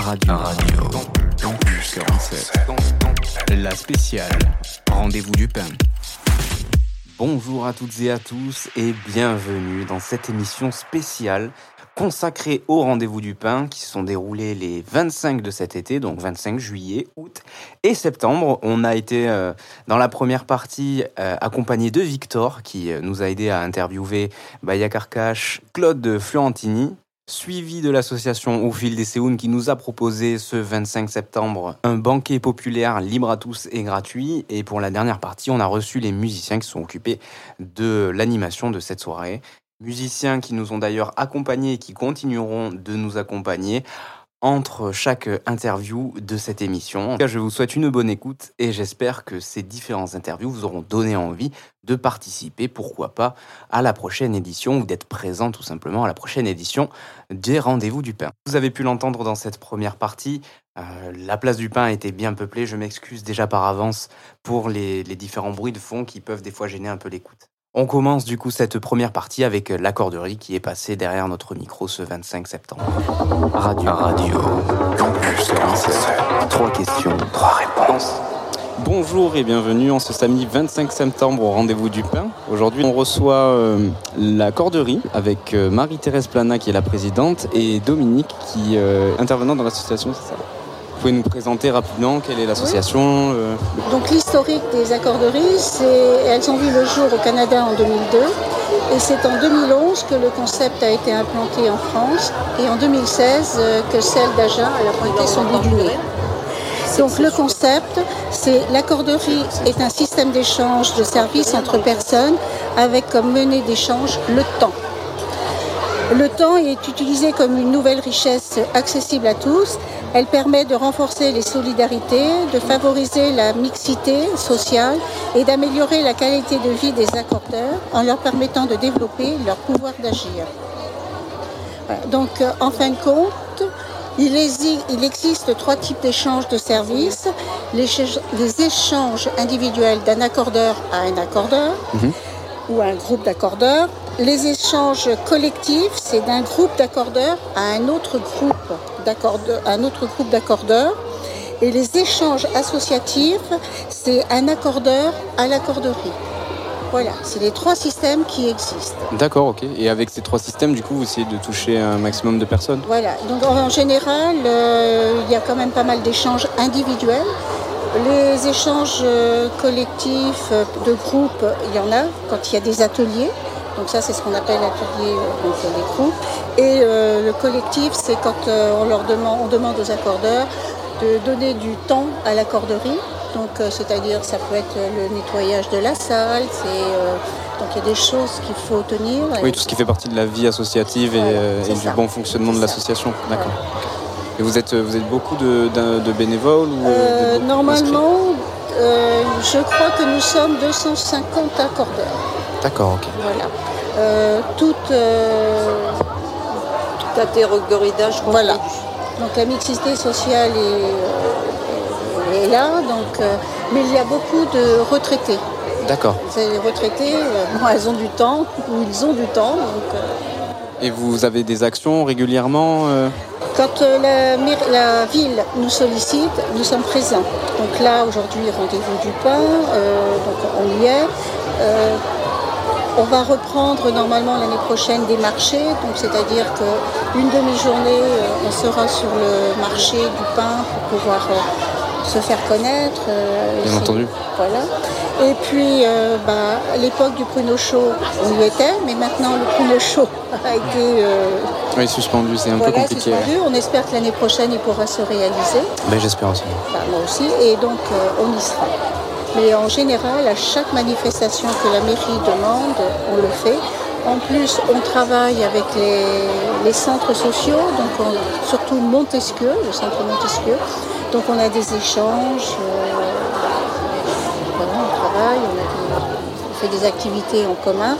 Radio. Radio. Campus 47. La spéciale. Rendez-vous du pain. Bonjour à toutes et à tous et bienvenue dans cette émission spéciale consacrée au rendez-vous du pain qui se sont déroulés les 25 de cet été, donc 25 juillet, août et septembre. On a été euh, dans la première partie euh, accompagné de Victor qui euh, nous a aidé à interviewer Baya Karkash, Claude Florentini, suivi de l'association Au fil des Séounes qui nous a proposé ce 25 septembre un banquet populaire libre à tous et gratuit. Et pour la dernière partie, on a reçu les musiciens qui sont occupés de l'animation de cette soirée. Musiciens qui nous ont d'ailleurs accompagnés et qui continueront de nous accompagner entre chaque interview de cette émission. En tout cas, je vous souhaite une bonne écoute et j'espère que ces différentes interviews vous auront donné envie de participer, pourquoi pas, à la prochaine édition ou d'être présent tout simplement à la prochaine édition des Rendez-vous du Pain. Vous avez pu l'entendre dans cette première partie, euh, la place du pain était bien peuplée, je m'excuse déjà par avance pour les, les différents bruits de fond qui peuvent des fois gêner un peu l'écoute. On commence du coup cette première partie avec l'accorderie qui est passée derrière notre micro ce 25 septembre. Radio. Radio. Campus 47. Trois questions, trois réponses. Bonjour et bienvenue en ce samedi 25 septembre au rendez-vous du pain. Aujourd'hui, on reçoit euh, la corderie avec euh, Marie-Thérèse Plana qui est la présidente et Dominique qui euh, intervenant dans l'association, c'est ça? Vous pouvez nous présenter rapidement quelle est l'association euh, Donc l'historique des accorderies, c'est elles ont vu le jour au Canada en 2002 et c'est en 2011 que le concept a été implanté en France et en 2016 euh, que celle d'Agen a pointé son bout du nez. Donc le concept, c'est l'accorderie est un système d'échange de services entre personnes avec comme menée d'échange le temps. Le temps est utilisé comme une nouvelle richesse accessible à tous. Elle permet de renforcer les solidarités, de favoriser la mixité sociale et d'améliorer la qualité de vie des accordeurs en leur permettant de développer leur pouvoir d'agir. Donc, euh, en fin de compte, il, existe trois types d'échanges de services. Les, échanges individuels d'un accordeur à un accordeur mmh. ou un groupe d'accordeurs les échanges collectifs, c'est d'un groupe d'accordeurs à un autre groupe d'accordeurs, un autre groupe d'accordeurs. Et les échanges associatifs, c'est un accordeur à l'accorderie. Voilà, c'est les trois systèmes qui existent. D'accord, ok. Et avec ces trois systèmes, du coup, vous essayez de toucher un maximum de personnes? Voilà, donc en général, euh, il y a quand même pas mal d'échanges individuels. Les échanges euh, collectifs euh, de groupe, il y en a quand il y a des ateliers. Donc ça, c'est ce qu'on appelle l'atelier euh, donc les groupes. Et euh, le collectif, c'est quand euh, on leur demande, on demande aux accordeurs de donner du temps à l'accorderie. Donc c'est-à-dire, ça peut être le nettoyage de la salle, donc il y a des choses qu'il faut tenir. Oui, tout ce qui fait partie de la vie associative et, du bon fonctionnement de l'association. D'accord. Et vous êtes, vous êtes beaucoup de, bénévoles ou Normalement, je crois que nous sommes 250 accordeurs. D'accord, ok. Voilà. Euh, toute, euh, catégorie d'âge Voilà. Donc la mixité sociale est, euh, là, donc, mais il y a beaucoup de retraités. D'accord. Les retraités, bon, elles ont du temps, ou ils ont du temps. Et vous avez des actions régulièrement Quand la, la, ville nous sollicite, nous sommes présents. Donc là, aujourd'hui, rendez-vous du pain, donc on y est. On va reprendre normalement l'année prochaine des marchés, donc c'est-à-dire qu'une demi-journée, euh, on sera sur le marché du pain pour pouvoir euh, se faire connaître. Euh, Bien entendu. Voilà. Et puis, bah, à l'époque du pruneau chaud, on y était, mais maintenant le pruneau chaud a été oui, suspendu, c'est un peu compliqué. Suspendu. On espère que l'année prochaine, il pourra se réaliser. Ben, J'espère aussi. Bah, moi aussi, et donc on y sera. Mais en général, à chaque manifestation que la mairie demande, on le fait. En plus, on travaille avec les, centres sociaux, donc surtout Montesquieu, le centre Montesquieu. Donc on a des échanges, euh, on travaille, on, fait des activités en commun.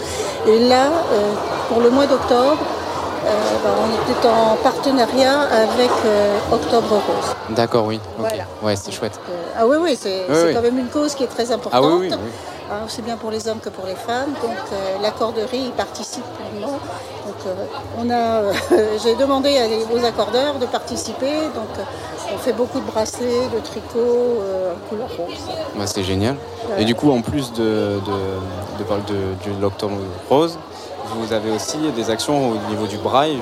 Et là, euh, pour le mois d'octobre, bah, on était en partenariat avec euh, Octobre Rose. D'accord, oui. Ouais, c'est chouette. Euh, ah oui, oui, c'est quand même une cause qui est très importante. Ah oui, hein, c'est bien pour les hommes que pour les femmes. Donc l'accorderie y participe pleinement. Donc euh, on a, j'ai demandé aux accordeurs de participer. Donc, on fait beaucoup de bracelets, de tricots euh, en couleur rose. Bah, c'est génial. Et du coup, en plus de, de, de, de l'octobre rose, vous avez aussi des actions au niveau du braille.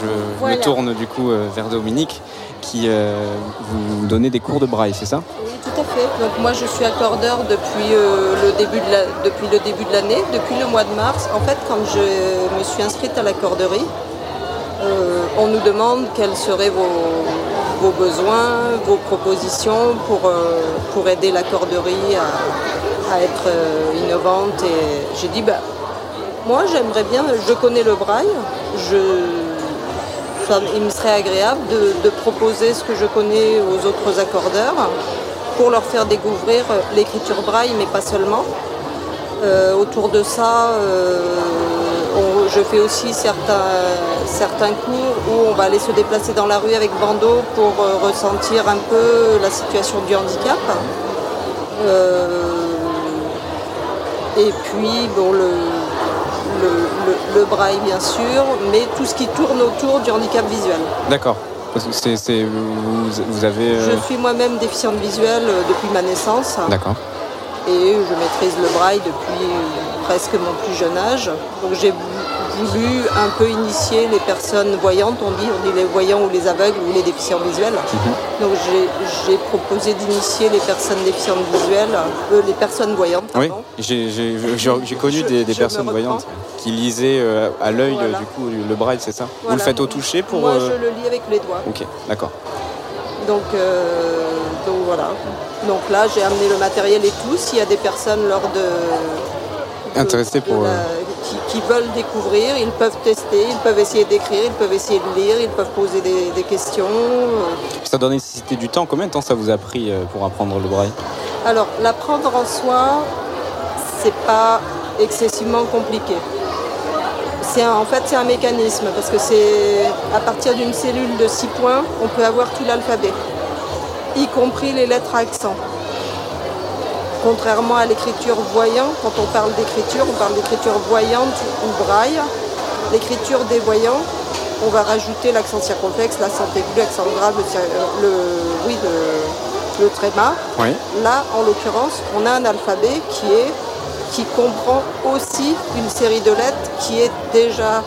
Je me tourne du coup euh, vers Dominique qui vous donnez des cours de braille, c'est ça? Tout à fait. Donc moi je suis accordeur depuis, euh, le, début de la, depuis le début de l'année, depuis le mois de mars. En fait quand je me suis inscrite à l'accorderie, euh, on nous demande quels seraient vos, besoins, vos propositions pour, euh, pour aider l'accorderie à, être innovante. Et j'ai dit, bah, moi j'aimerais bien, je connais le braille, il me serait agréable de, proposer ce que je connais aux autres accordeurs pour leur faire découvrir euh, l'écriture braille, mais pas seulement. Euh, autour de ça, euh, je fais aussi certains, certains cours où on va aller se déplacer dans la rue avec bandeau pour ressentir un peu la situation du handicap. et puis, bon, le, le, braille bien sûr, mais tout ce qui tourne autour du handicap visuel. D'accord. C'est, vous, avez. Euh, je suis moi-même déficiente visuelle euh, depuis ma naissance. D'accord. Et je maîtrise le braille depuis presque mon plus jeune âge. Donc j'ai voulu un peu initier les personnes voyantes, on dit, on dit les voyants ou les aveugles ou les déficients visuels. Mhm. Donc j'ai proposé d'initier les personnes déficientes visuelles, euh, les personnes voyantes. Oui, j'ai connu des, personnes voyantes qui lisaient euh, à l'œil du coup le braille, c'est ça? Vous le faites au toucher pour Moi, euh, je le lis avec les doigts. Ok, d'accord. Donc, donc voilà. Donc là, j'ai amené le matériel et tout. S'il y a des personnes lors de intéressés pour. Qui, veulent découvrir, ils peuvent tester, ils peuvent essayer d'écrire, ils peuvent essayer de lire, ils peuvent poser des, questions. Ça doit nécessiter du temps. Combien de temps ça vous a pris euh, pour apprendre le braille? Alors, l'apprendre en soi, c'est pas excessivement compliqué. C'est en fait, c'est un mécanisme parce que c'est à partir d'une cellule de 6 points, on peut avoir tout l'alphabet, y compris les lettres à accent. Contrairement à l'écriture voyante, quand on parle d'écriture, on parle d'écriture voyante ou braille. L'écriture des voyants, on va rajouter l'accent circonflexe, l'accent aigu, l'accent grave, le, oui, le, tréma. Là, en l'occurrence, on a un alphabet qui, est, qui comprend aussi une série de lettres qui est déjà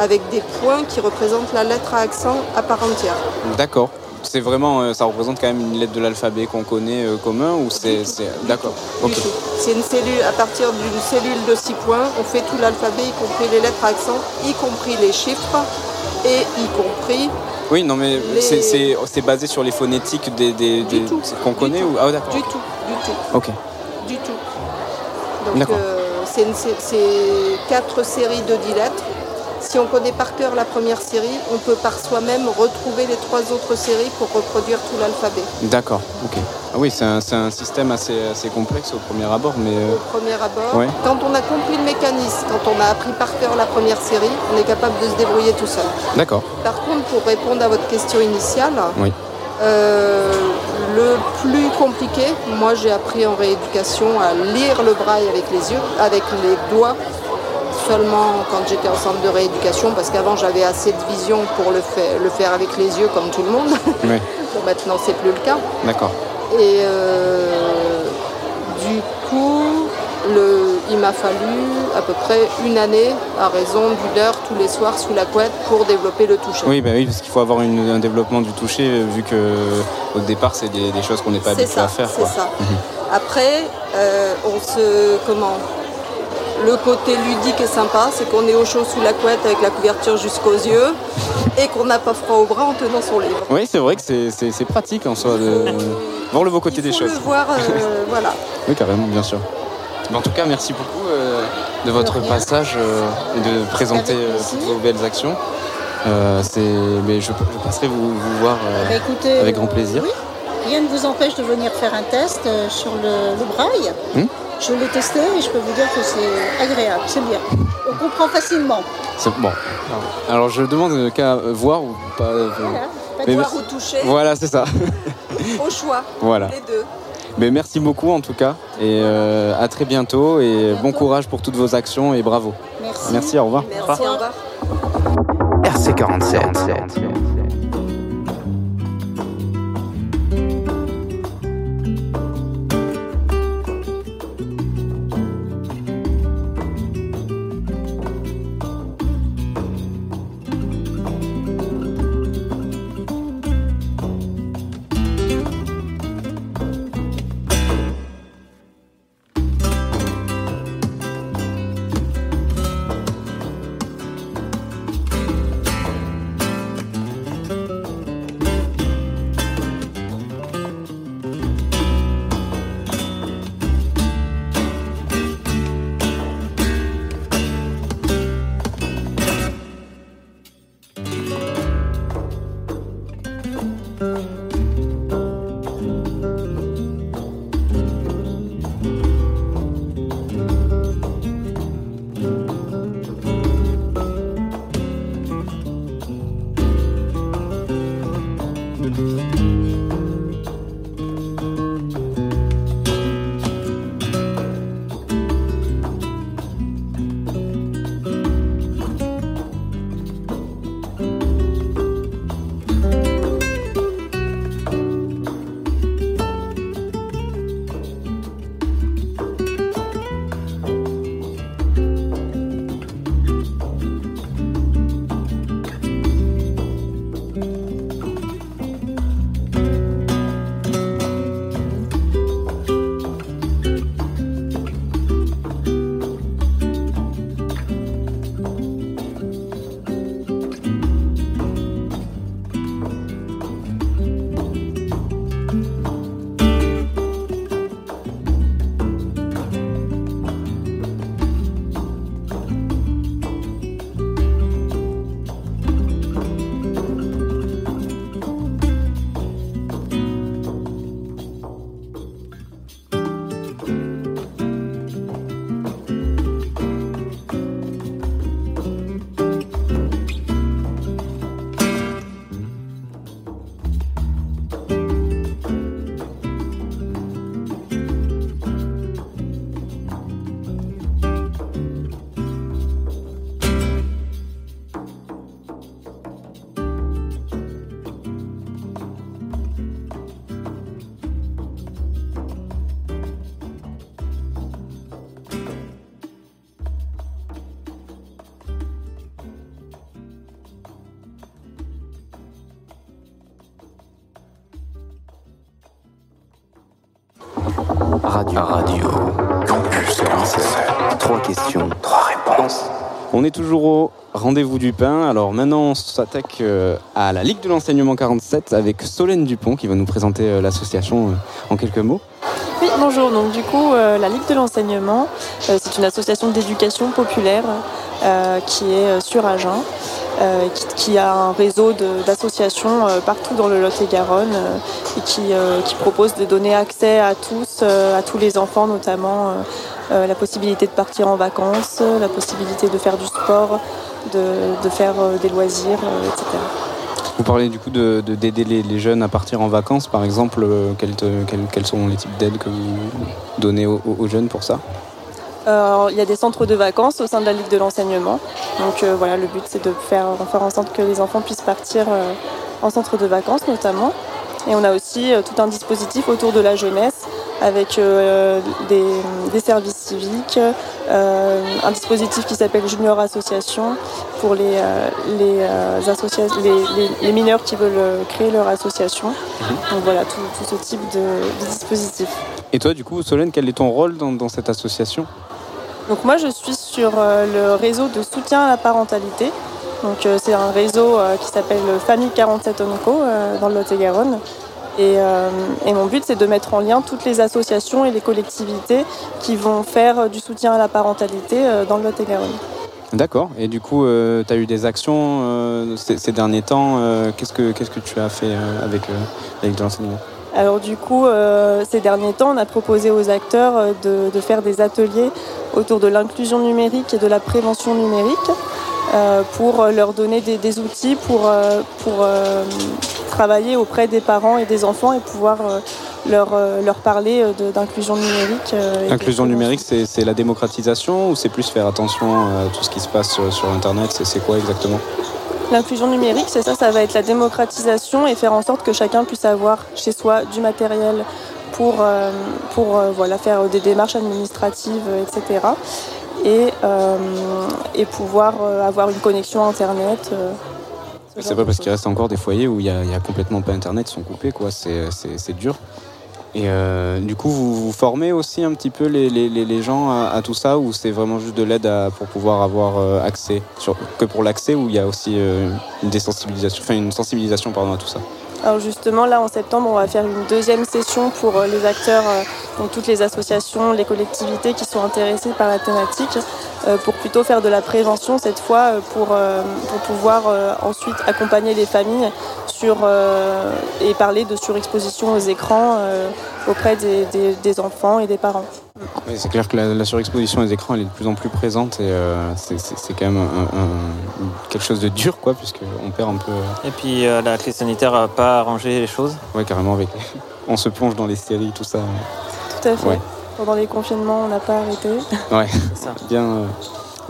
avec des points qui représentent la lettre à accent à part entière. D'accord c'est vraiment, euh, ça représente quand même une lettre de l'alphabet qu'on connaît euh, commun ou c'est, d'accord. C'est une cellule, à partir d'une cellule de 6 points, on fait tout l'alphabet, y compris les lettres à accent, y compris les chiffres et y compris. Oui, non mais c'est, basé sur les phonétiques des, des, qu'on connaît ou ah, d'accord. Du tout, du tout. Ok. Du tout. Donc euh, c'est, quatre séries de 10 lettres si on connaît par cœur la première série, on peut par soi-même retrouver les trois autres séries pour reproduire tout l'alphabet. D'accord, ok. Ah oui, c'est un, système assez, assez, complexe au premier abord, mais... Euh, au premier abord, quand on a compris le mécanisme, quand on a appris par cœur la première série, on est capable de se débrouiller tout seul. D'accord. Par contre, pour répondre à votre question initiale, oui. Euh, le plus compliqué, moi j'ai appris en rééducation à lire le braille avec les yeux, avec les doigts seulement quand j'étais en centre de rééducation, parce qu'avant j'avais assez de vision pour le, faire, le faire avec les yeux comme tout le monde. Oui. maintenant c'est plus le cas. D'accord. Et euh, du coup, le, il m'a fallu à peu près une année à raison d'une heure tous les soirs sous la couette pour développer le toucher. Oui, bah oui parce qu'il faut avoir un développement du toucher euh, vu que au départ c'est des, choses qu'on n'est pas habitué à faire. C'est ça. Mhm. Après, euh, on se comment le côté ludique et sympa, c'est qu'on est au chaud sous la couette avec la couverture jusqu'aux yeux et qu'on n'a pas froid au bras en tenant son livre. Oui, c'est vrai que c'est pratique en soi de voir le beau côté des choses. Le voir, euh, voilà. Oui, carrément, bien sûr. en tout cas, merci beaucoup euh, de votre passage euh, et de présenter toutes vos belles actions. mais je, passerai vous, voir bah, avec grand plaisir. Rien ne vous empêche de venir faire un test sur le, braille. Hmm je l'ai testé et je peux vous dire que c'est agréable, c'est bien. On comprend facilement. C'est bon. Alors je demande qu'à voir ou pas. Euh, voilà, voir ou toucher. Voilà, c'est ça. Au choix. Voilà. Les deux. Mais merci beaucoup en tout cas et euh, à très bientôt et bon courage pour toutes vos actions et bravo. Merci. Merci. Merci, au revoir. Merci, au revoir. RC47. Radio. Radio. Campus 47. Trois questions, trois réponses. On est toujours au rendez-vous du pain. Alors maintenant, on s'attaque euh, à la Ligue de l'enseignement 47 avec Solène Dupont qui va nous présenter euh, l'association euh, en quelques mots. Oui, bonjour. Donc du coup, la Ligue de l'enseignement, c'est une association d'éducation populaire qui est sur Agen. Qui, qui, a un réseau d'associations partout dans le Lot-et-Garonne et qui, qui, propose de donner accès à tous, à tous les enfants notamment, la possibilité de partir en vacances, la possibilité de faire du sport, de, de faire des loisirs, etc. Vous parlez du coup d'aider de, d'aider les, les, jeunes à partir en vacances, par exemple. Quels, quels, quels sont les types d'aides que vous donnez aux, aux jeunes pour ça? Euh, il y a des centres de vacances au sein de la Ligue de l'enseignement. Donc euh, voilà, le but c'est de faire, faire en sorte que les enfants puissent partir euh, en centre de vacances notamment. Et on a aussi tout un dispositif autour de la jeunesse avec des, des, services civiques, un dispositif qui s'appelle Junior Association pour les, les, les, les, mineurs qui veulent créer leur association. Mmh. Donc voilà, tout, tout ce type de, de, dispositif. Et toi, du coup, Solène, quel est ton rôle dans, dans cette association? Donc moi je suis sur le réseau de soutien à la parentalité. Donc c'est un réseau qui s'appelle Famille 47 Onco dans le Lot-et-Garonne. Et, euh, mon but c'est de mettre en lien toutes les associations et les collectivités qui vont faire du soutien à la parentalité dans le Lot-et-Garonne. D'accord. Et du coup, euh, tu as eu des actions euh, ces, derniers temps. Qu'est-ce que tu as fait avec, avec l'enseignement? Alors du coup, euh, ces derniers temps, on a proposé aux acteurs de, de faire des ateliers autour de l'inclusion numérique et de la prévention numérique euh, pour leur donner des, des outils pour, euh, pour travailler auprès des parents et des enfants et pouvoir leur, leur parler d'inclusion numérique. L'inclusion numérique, c'est la démocratisation ou c'est plus faire attention à tout ce qui se passe sur, sur Internet? C'est quoi exactement? L'inclusion numérique, c'est ça, ça va être la démocratisation et faire en sorte que chacun puisse avoir chez soi du matériel pour, pour voilà, faire des démarches administratives, etc et, euh, et pouvoir euh, avoir une connexion Internet. Euh, c'est pas parce qu'il reste encore des foyers où il n'y a, complètement pas Internet, ils sont coupés, quoi. C'est dur. Et du coup, vous, formez aussi un petit peu les, gens à, tout ça ou c'est vraiment juste de l'aide pour pouvoir avoir accès sur, Que pour l'accès ou il y a aussi une désensibilisation, enfin une sensibilisation pardon, à tout ça? Alors justement, là en septembre, on va faire une deuxième session pour euh, les acteurs, euh, donc toutes les associations, les collectivités qui sont intéressées par la thématique, euh, pour plutôt faire de la prévention cette fois, pour, pour pouvoir ensuite accompagner les familles sur, et parler de surexposition aux écrans auprès des, des, enfants et des parents. c'est clair que la, surexposition aux écrans elle est de plus en plus présente et c'est quand même un, quelque chose de dur quoi puisqu'on perd un peu. Et puis la crise sanitaire n'a pas arranger les choses. Ouais, carrément. Avec... On se plonge dans les séries, tout ça. Tout à fait. Pendant les confinements, on n'a pas arrêté. Ouais, ça. Bien.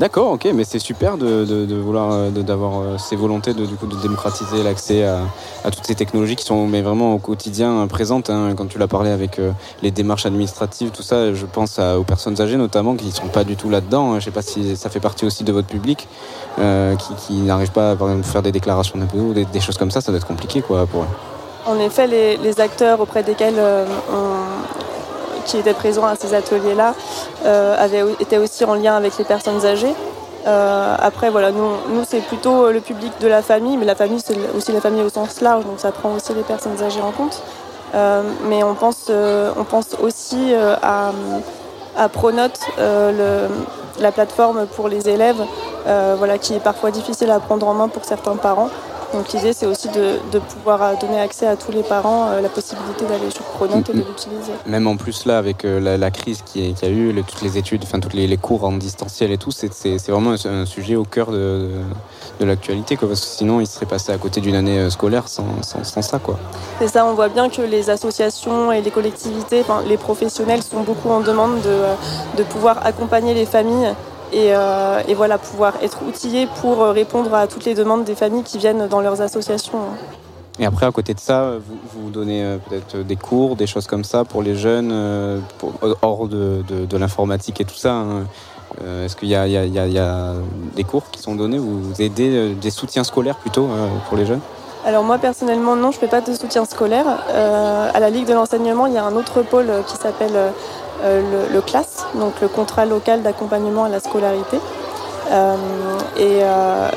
Euh, d'accord, ok, mais c'est super de, vouloir euh, d'avoir euh, ces volontés de, du coup, de démocratiser l'accès à, toutes ces technologies qui sont mais vraiment au quotidien présentes. Hein. Quand tu l'as parlé avec les démarches administratives, tout ça, je pense aux personnes âgées notamment qui ne sont pas du tout là-dedans. Je ne sais pas si ça fait partie aussi de votre public, qui, n'arrivent pas à faire des déclarations d'impôts ou des, choses comme ça, ça doit être compliqué quoi, pour eux. En effet, les, acteurs auprès desquels euh, qui étaient présents à ces ateliers-là euh, avaient été aussi en lien avec les personnes âgées. Euh, après, voilà, nous, c'est plutôt le public de la famille, mais la famille, c'est aussi la famille au sens large, donc ça prend aussi les personnes âgées en compte. mais on pense, on pense aussi à, à Pronote, la plateforme pour les élèves, voilà, qui est parfois difficile à prendre en main pour certains parents. Donc l'idée, c'est aussi de, pouvoir euh, donner accès à tous les parents euh, la possibilité d'aller sur Pronote et de l'utiliser. Même en plus là, avec euh, la, crise qui y a eu, toutes les études, enfin tous les, cours en distanciel et tout, c'est vraiment un, sujet au cœur de, l'actualité, parce que sinon, il serait passé à côté d'une année scolaire sans, ça. quoi. C'est ça, on voit bien que les associations et les collectivités, les professionnels sont beaucoup en demande de, de pouvoir accompagner les familles euh, et, voilà, pouvoir être outillé pour euh, répondre à toutes les demandes des familles qui viennent dans leurs associations. Et après, à côté de ça, vous, vous donnez euh, peut-être des cours, des choses comme ça pour les jeunes, hors de, l'informatique et tout ça. Hein. Est-ce qu'il y, a des cours qui sont donnés Vous aidez des soutiens scolaires plutôt pour les jeunes? Alors moi personnellement non, je ne fais pas de soutien scolaire. à la Ligue de l'enseignement, il y a un autre pôle qui s'appelle euh, le, CLAS, donc le contrat local d'accompagnement à la scolarité. Euh, et euh,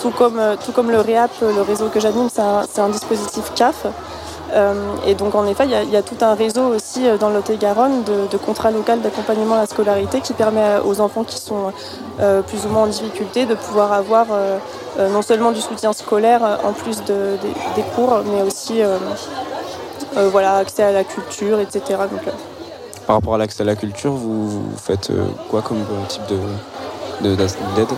tout comme, tout comme le REAP, le réseau que j'anime, c'est un, dispositif CAF. et donc en effet, il y, a, tout un réseau aussi dans le garonne de, de contrats locaux d'accompagnement à la scolarité qui permet aux enfants qui sont plus ou moins en difficulté de pouvoir avoir non seulement du soutien scolaire en plus des cours, mais aussi voilà, accès à la culture, etc. Donc, par rapport à l'accès à la culture, vous, faites euh, quoi comme euh, type de, d'aide?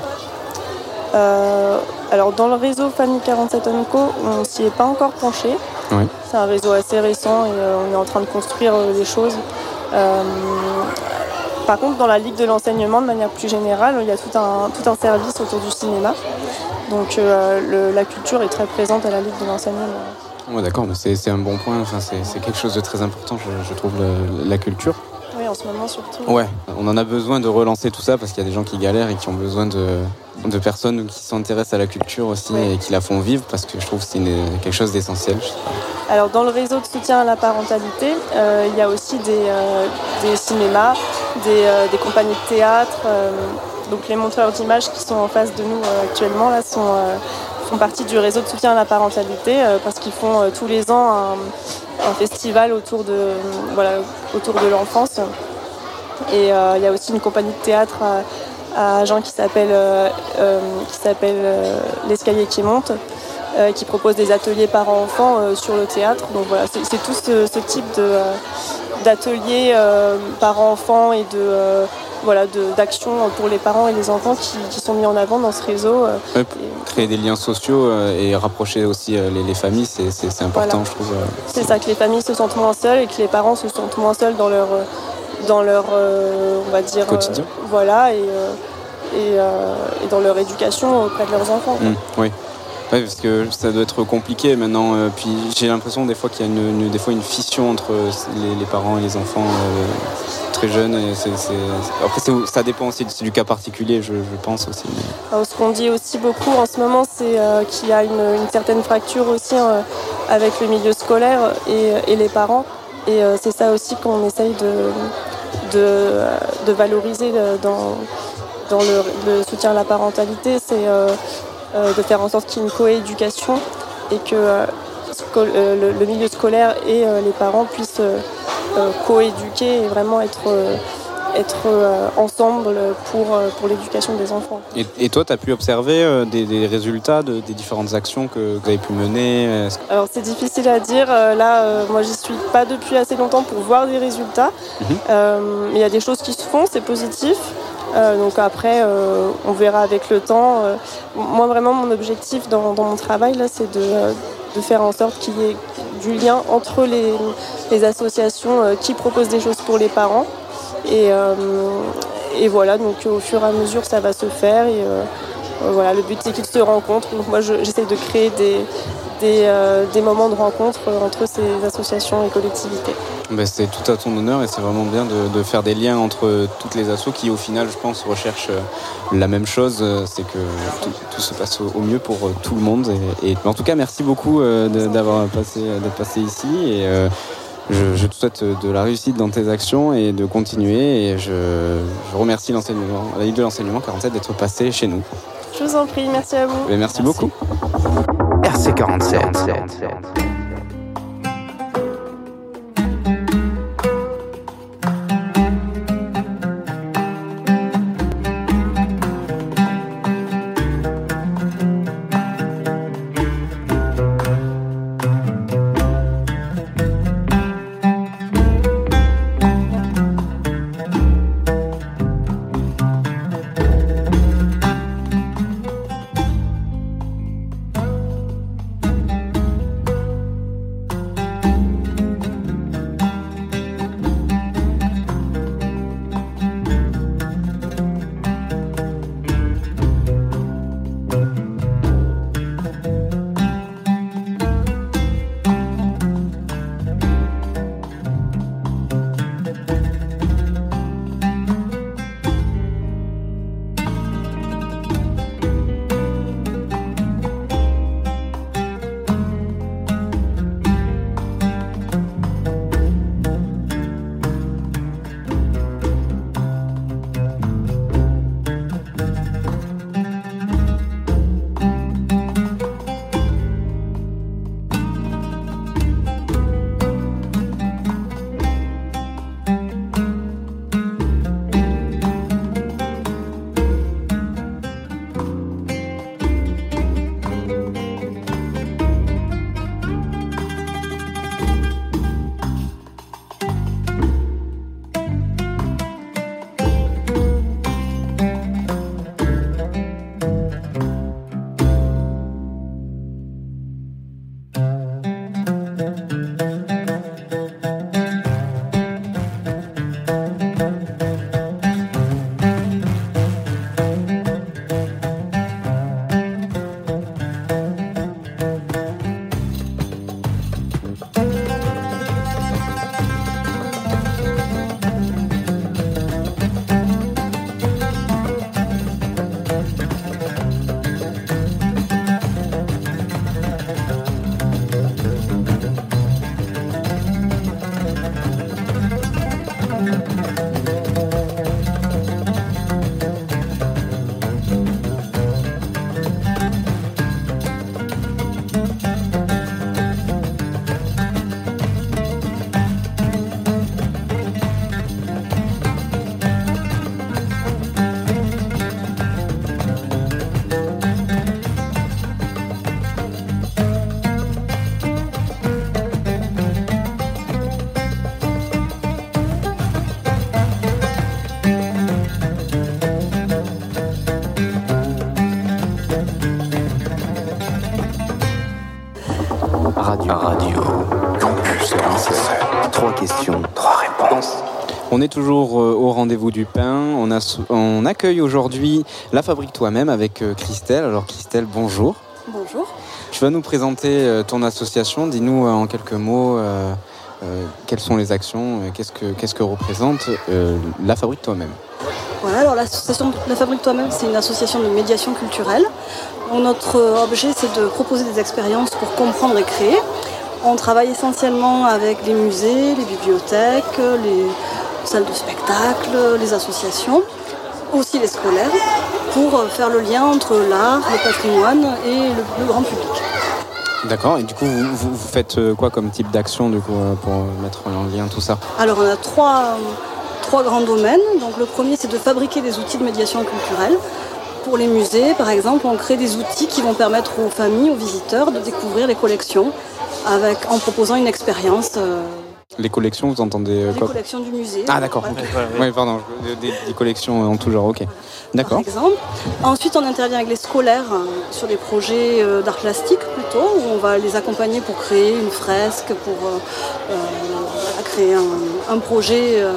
Euh, alors dans le réseau Famille 47 Co, on ne s'y est pas encore penché. C'est un réseau assez récent et on est en train de construire des choses. par contre, dans la Ligue de l'enseignement, de manière plus générale, il y a tout un, tout un service autour du cinéma. Donc la culture est très présente à la Ligue de l'enseignement. Ouais, d'accord, mais c'est un bon point. Enfin, c'est quelque chose de très important, je, trouve, la culture. Oui, en ce moment surtout. Ouais, on en a besoin de relancer tout ça parce qu'il y a des gens qui galèrent et qui ont besoin de, de personnes qui s'intéressent à la culture aussi et qui la font vivre parce que je trouve que c'est quelque chose d'essentiel. Alors dans le réseau de soutien à la parentalité, euh, il y a aussi des, euh, des cinémas, des, euh, des, compagnies de théâtre. donc les montreurs d'images qui sont en face de nous actuellement là sont partie du réseau de soutien à la parentalité euh, parce qu'ils font euh, tous les ans un, festival autour de, voilà, autour de l'enfance. Et euh, il y a aussi une compagnie de théâtre à, s'appelle qui s'appelle l'escalier qui monte. qui propose des ateliers parents-enfants sur le théâtre. Donc voilà, c'est tout ce, type d'ateliers parents-enfants et de voilà, d'actions pour les parents et les enfants qui, sont mis en avant dans ce réseau. créer des liens sociaux et rapprocher aussi les, familles, c'est important, je trouve. C'est ça, que les familles se sentent moins seules et que les parents se sentent moins seuls dans leur, dans leur on va dire, quotidien. voilà, et, et, dans leur éducation auprès de leurs enfants. Mmh, oui. Oui, parce que ça doit être compliqué maintenant. Euh, puis j'ai l'impression des fois qu'il y a une, des fois une fission entre les, parents et les enfants euh, très jeunes. Après, ça dépend aussi du cas particulier, je, pense aussi. ce qu'on dit aussi beaucoup en ce moment, c'est euh, qu'il y a une, certaine fracture aussi avec le milieu scolaire et, les parents. Et c'est ça aussi qu'on essaye de, valoriser dans, dans le, soutien à la parentalité. C'est euh, de faire en sorte qu'il y ait une coéducation et que euh, euh, le, milieu scolaire et les parents puissent coéduquer et vraiment être être ensemble pour, pour l'éducation des enfants. Et, toi, tu as pu observer des, résultats de, des différentes actions que vous avez pu mener Alors c'est difficile à dire. là, moi, j'y suis pas depuis assez longtemps pour voir des résultats. Mhm. il y a des choses qui se font, c'est positif. Euh, donc après, euh, on verra avec le temps. Euh, moi, vraiment, mon objectif dans, mon travail, là, c'est de, faire en sorte qu'il y ait du lien entre les, associations qui proposent des choses pour les parents. Et, voilà, donc au fur et à mesure, ça va se faire. Et voilà, le but, c'est qu'ils se rencontrent. Donc moi, j'essaie de créer des, euh, des, moments de rencontre entre ces associations et collectivités. Ben, c'est tout à ton honneur et c'est vraiment bien de, faire des liens entre toutes les assos qui au final je pense recherchent euh, la même chose, euh, c'est que tout, se passe au, mieux pour tout le monde. Et, en tout cas merci beaucoup d'avoir passé, d'être passé ici et je, te souhaite de la réussite dans tes actions et de continuer et je, remercie l'enseignement, la Ligue de l'enseignement 47 d'être passé chez nous. Je vous en prie, merci à vous. merci, merci. beaucoup. RC47. Questions, trois réponses. On est toujours euh, au rendez-vous du pain. On, a, on accueille aujourd'hui la fabrique toi-même avec euh, Christelle. Alors Christelle, bonjour. Bonjour. Tu vas nous présenter euh, ton association. Dis-nous en quelques mots euh, euh, quelles sont les actions, qu'est-ce que, qu'est-ce que représente euh, la fabrique toi-même. Voilà, alors l'association La Fabrique Toi-même, c'est une association de médiation culturelle. Donc, notre objet, c'est de proposer des expériences pour comprendre et créer. On travaille essentiellement avec les musées, les bibliothèques, les salles de spectacle, les associations, aussi les scolaires, pour faire le lien entre l'art, le patrimoine et le, le grand public. D'accord. Et du coup, vous, vous- vous faites euh, quoi comme type d'action du coup, euh, pour mettre en lien tout ça? Alors on a trois, trois grands domaines. Donc le premier c'est de fabriquer des outils de médiation culturelle. Pour les musées par exemple, on crée des outils qui vont permettre aux familles, aux visiteurs de découvrir les collections avec, en proposant une expérience euh, Les collections, vous entendez euh, des quoi collections du musée. Ah d'accord. Voilà. Ouais, pardon. Des, des collections en tout genre. Ok. D'accord. Par exemple. Ensuite, on intervient avec les scolaires euh, sur des projets euh, d'art plastique plutôt, où on va les accompagner pour créer une fresque, pour euh, euh, créer un, un projet. euh,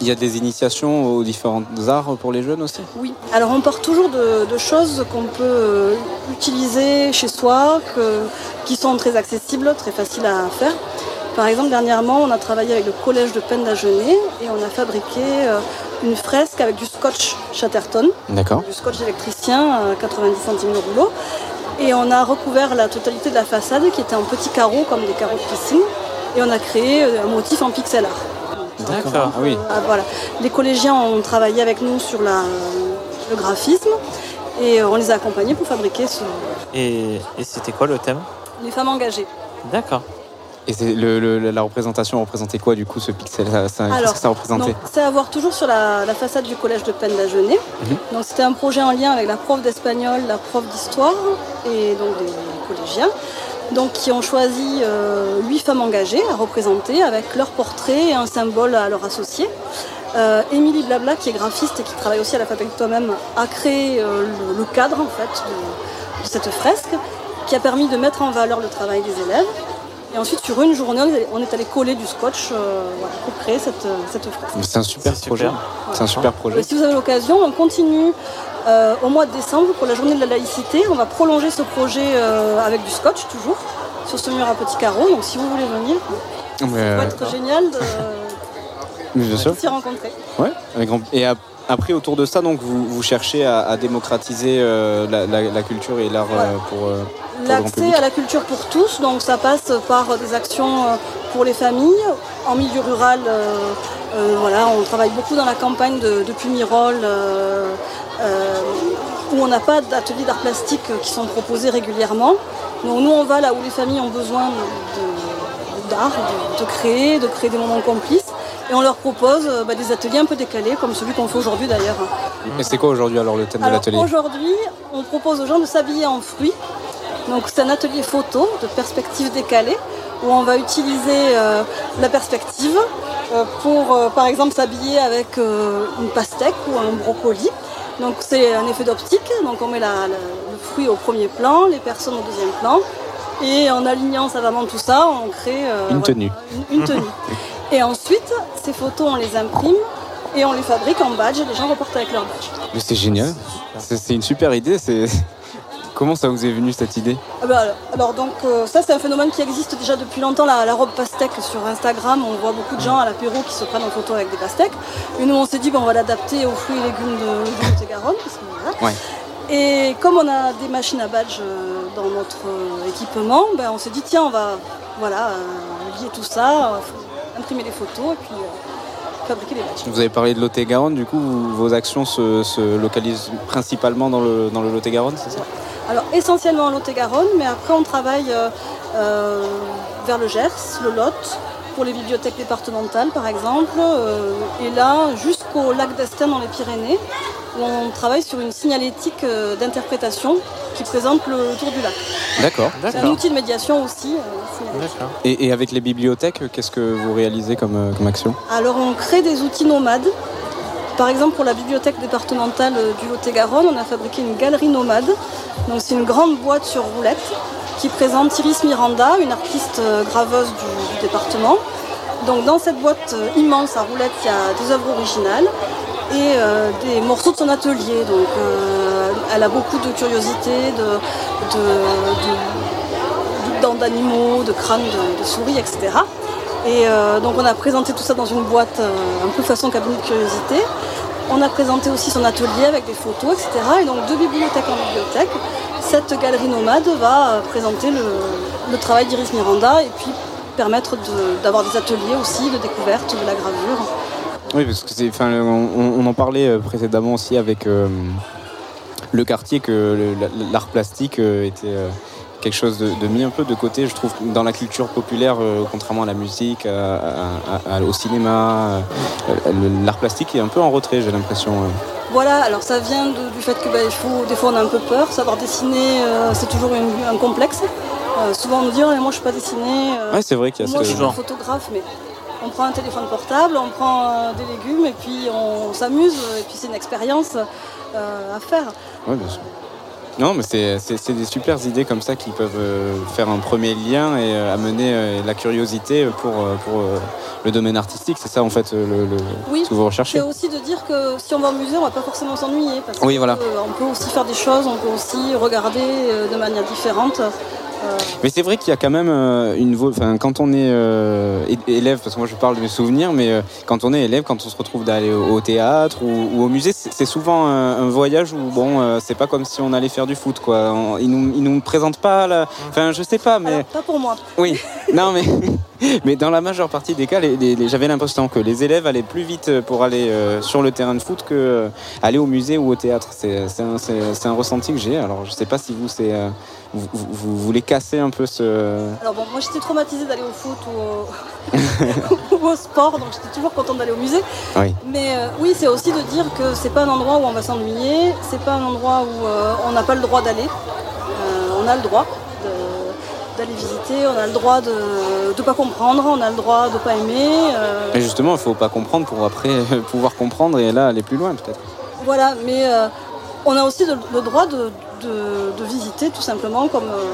Il y a des initiations aux différents arts pour les jeunes aussi? Oui, alors on part toujours de, de choses qu'on peut euh, utiliser chez soi, que- qui sont très accessibles, très faciles à faire. Par exemple, dernièrement, on a travaillé avec le collège de Penn d'Agenais et on a fabriqué euh, une fresque avec du scotch Chatterton, D'accord. du scotch électricien à 90 centimes le rouleau. Et on a recouvert la totalité de la façade qui était en petits carreaux, comme des carreaux de piscine. Et on a créé euh, un motif en pixel art. D'accord. Ah oui. Ah, voilà. Les collégiens ont travaillé avec nous sur la- le graphisme et euh, on les a accompagnés pour fabriquer ce- Et, et c'était quoi le thème? Les femmes engagées. D'accord. Et c'est le, le- la représentation représentait quoi du coup ce pixel? Ça, ça- Qu'est-ce Alors, que ça représentait? c'est à voir toujours sur la, la façade du collège de Penn d'Agenais. Mhm. Donc c'était un projet en lien avec la prof d'espagnol, la prof d'histoire et donc les collégiens. Donc qui ont choisi euh, huit femmes engagées à représenter avec leur portrait et un symbole à leur associer. Euh, Émilie Blabla, qui est graphiste et qui travaille aussi à la fabrique toi-même, a créé euh, le, le cadre en fait de, de cette fresque qui a permis de mettre en valeur le travail des élèves. Et ensuite, sur une journée, on est allé- on est allé coller du scotch euh, voilà, pour créer cette, euh, cette fresque. C'est un super projet. super. C'est un super Euh, projet. Si vous avez l'occasion, on continue euh, au mois de décembre pour la journée de la laïcité. On va prolonger ce projet euh, avec du scotch toujours sur ce mur à petits carreaux. Donc si vous voulez venir, ça va être génial de sûr. s'y rencontrer. Ouais. Avec grand- Et ap- après autour de ça, donc vous, vous cherchez à, à démocratiser euh, la, la- la culture et l'art euh, pour. euh, L'accès à la culture pour tous, donc ça passe par des actions pour les familles. En milieu rural, euh, voilà, on travaille beaucoup dans la campagne de, de Pumirol, euh, euh, où on n'a pas d'ateliers d'art plastique qui sont proposés régulièrement. Donc nous, on va là où les familles ont besoin de- d'art, de, de créer, de créer des moments complices. Et on leur propose euh, bah, des ateliers un peu décalés, comme celui qu'on fait aujourd'hui d'ailleurs. Et c'est quoi aujourd'hui alors le thème de l'atelier aujourd'hui, on propose aux gens de s'habiller en fruits. Donc c'est un atelier photo de perspective décalée où on va utiliser euh, la perspective euh, pour euh, par exemple s'habiller avec une pastèque ou un brocoli. Donc c'est un effet d'optique, donc on met la- la- le fruit au premier plan, les personnes au deuxième plan. Et en alignant savamment tout ça, on crée Une voilà, tenue. une- une tenue. Et ensuite, ces photos, on les imprime et on les fabrique en badge et les gens repartent avec leur badge. Mais c'est génial. C'est une super idée. C'est comment ça vous est venu cette idée? Ah bah, alors, donc euh, ça c'est un phénomène qui existe déjà depuis longtemps, la, la robe pastèque sur Instagram, on voit beaucoup de gens à l'apéro qui se prennent en photo avec des pastèques. Et nous on s'est dit on va l'adapter aux fruits et légumes de, du Lot-et-Garonne. parce que, voilà. Ouais. Et comme on a des machines à badge euh, dans notre euh, équipement, ben, on s'est dit tiens on va voilà, lier tout ça, imprimer les photos et puis euh, fabriquer les badges. Vous avez parlé de Lot-et-Garonne. Du coup, vos actions se, se localisent principalement dans le dans le Lot-et-Garonne, c'est ça? Alors essentiellement en Lot-et-Garonne, mais après on travaille euh, euh, vers le Gers, le Lot, pour les bibliothèques départementales par exemple, et là jusqu'au lac d'Estaing dans les Pyrénées, où on travaille sur une signalétique d'interprétation qui présente le tour du lac. D'accord. C'est un outil de médiation aussi. euh. Et, et avec les bibliothèques, qu'est-ce que vous réalisez comme, euh, comme action? Alors on crée des outils nomades. Par exemple pour la bibliothèque départementale euh, du Lot-et-Garonne, on a fabriqué une galerie nomade. Donc c'est une grande boîte sur roulette qui présente Iris Miranda, une artiste graveuse du, du département. Donc dans cette boîte immense à roulettes, il y a des œuvres originales et euh, des morceaux de son atelier. Donc euh, elle a beaucoup de curiosités, de, de- de- de dents d'animaux, de crânes de, souris, etc. Et euh, donc on a présenté tout ça dans une boîte euh, un peu façon cabinet de curiosité. On a présenté aussi son atelier avec des photos, etc. Et donc de bibliothèque en bibliothèque, cette galerie nomade va euh, présenter le, travail d'Iris Miranda et puis permettre d'avoir des ateliers aussi de découverte de la gravure. Oui, parce que c'est, enfin, on, en parlait précédemment aussi avec le quartier que l'art plastique euh, était euh, quelque chose de, de mis un peu de côté, je trouve, dans la culture populaire, euh, contrairement à la musique, à- à- à- au cinéma. euh, l'art plastique est un peu en retrait, j'ai l'impression. euh. Voilà, alors ça vient de- du fait que bah, il faut, des fois on a un peu peur, savoir dessiner euh, c'est toujours une- un complexe. Euh, souvent on nous dit Oh, mais moi je ne sais pas dessiner. euh, Ouais, c'est vrai qu'il y a Moi, ce... je suis un photographe, mais on prend un téléphone portable, on prend euh, des légumes et puis on s'amuse. Et puis c'est une expérience euh, à faire. Ouais, bien sûr. Non, mais c'est, des super idées comme ça qui peuvent euh, faire un premier lien et euh, amener euh, la curiosité pour, pour le domaine artistique. C'est ça, en fait, le, le- Oui, ce que vous recherchez. C'est aussi de dire que si on va au musée, on va pas forcément s'ennuyer. Parce Oui, voilà. on peut aussi faire des choses, on peut aussi regarder de manière différente. Euh, Mais c'est vrai qu'il y a quand même euh, une enfin quand on est euh, élève parce que moi je parle de mes souvenirs mais euh, quand on est élève quand on se retrouve d'aller au, théâtre ou, ou au musée c'est souvent un, un voyage où bon euh, c'est pas comme si on allait faire du foot quoi. On- ils nous ils nous présentent pas la... enfin je sais pas mais alors, pas pour moi. oui. Non mais mais dans la majeure partie des cas j'avais l'impression que les élèves allaient plus vite pour aller euh, sur le terrain de foot que euh, aller au musée ou au théâtre. C'est un, un ressenti que j'ai. Alors je sais pas si vous c'est euh, vous, vous- voulez casser un peu ce Alors bon, moi j'étais traumatisée d'aller au foot ou au, ou au sport, donc j'étais toujours contente d'aller au musée. Oui. Mais euh, oui, c'est aussi de dire que c'est pas un endroit où on va s'ennuyer, c'est pas un endroit où euh, on n'a pas le droit d'aller. Euh, on a le droit d'aller visiter, on a le droit de ne pas comprendre, on a le droit de pas aimer. Et justement, il faut pas comprendre pour après pouvoir comprendre et là aller plus loin peut-être. Voilà, mais on a aussi le droit de, de- de visiter tout simplement comme euh,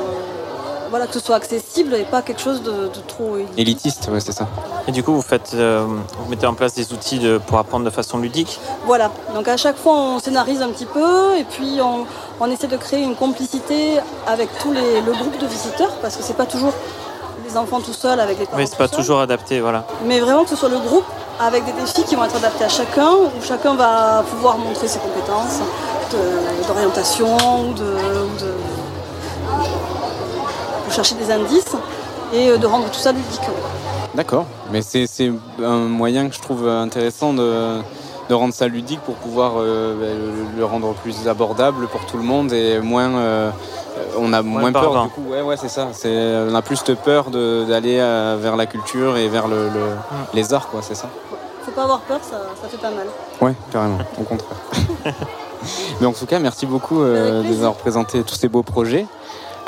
voilà que ce soit accessible et pas quelque chose de, de trop Élitiste, ouais, c'est ça. Et du coup, vous faites, euh, vous mettez en place des outils de- pour apprendre de façon ludique. Voilà, donc à chaque fois on scénarise un petit peu et puis on, on essaie de créer une complicité avec tous les, le groupe de visiteurs parce que c'est pas toujours les enfants tout seuls avec les parents. Mais c'est pas toujours adapté, voilà. Mais vraiment que ce soit le groupe avec des défis qui vont être adaptés à chacun, où chacun va pouvoir montrer ses compétences d'orientation ou de, ou de- pour chercher des indices et euh, de rendre tout ça ludique. D'accord. Mais c'est un moyen que je trouve intéressant de, de rendre ça ludique pour pouvoir euh, le, rendre plus abordable pour tout le monde et moins. euh, on a moins, peur du coup. Ouais, ouais, c'est ça. C'est- On a plus de peur d'aller euh, vers la culture et vers le, le- les arts, quoi. C'est ça. Faut pas avoir peur, ça, ça fait pas mal. Ouais, carrément, au contraire. Mais en tout cas, merci beaucoup euh, de nous avoir présenté tous ces beaux projets.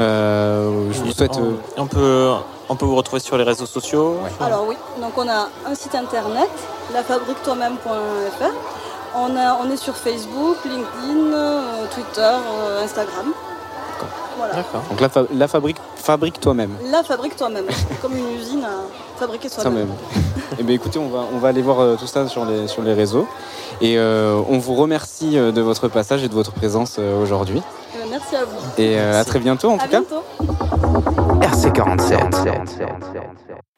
Euh, je vous souhaite. On, on peut, on peut vous retrouver sur les réseaux sociaux. Alors oui, donc on a un site internet, lafabriquetoi-même.fr. On, on est sur Facebook, LinkedIn, euh, Twitter, euh, Instagram. D'accord. Donc la, la fabrique, fabrique toi-même. La fabrique toi-même, comme une usine à fabriquer soi-même. Et eh bien écoutez, on va, on va aller voir euh, tout ça sur les, sur les réseaux. Et on vous remercie de votre passage et de votre présence aujourd'hui. merci à vous. Et à très bientôt en à tout bientôt. cas. AC47.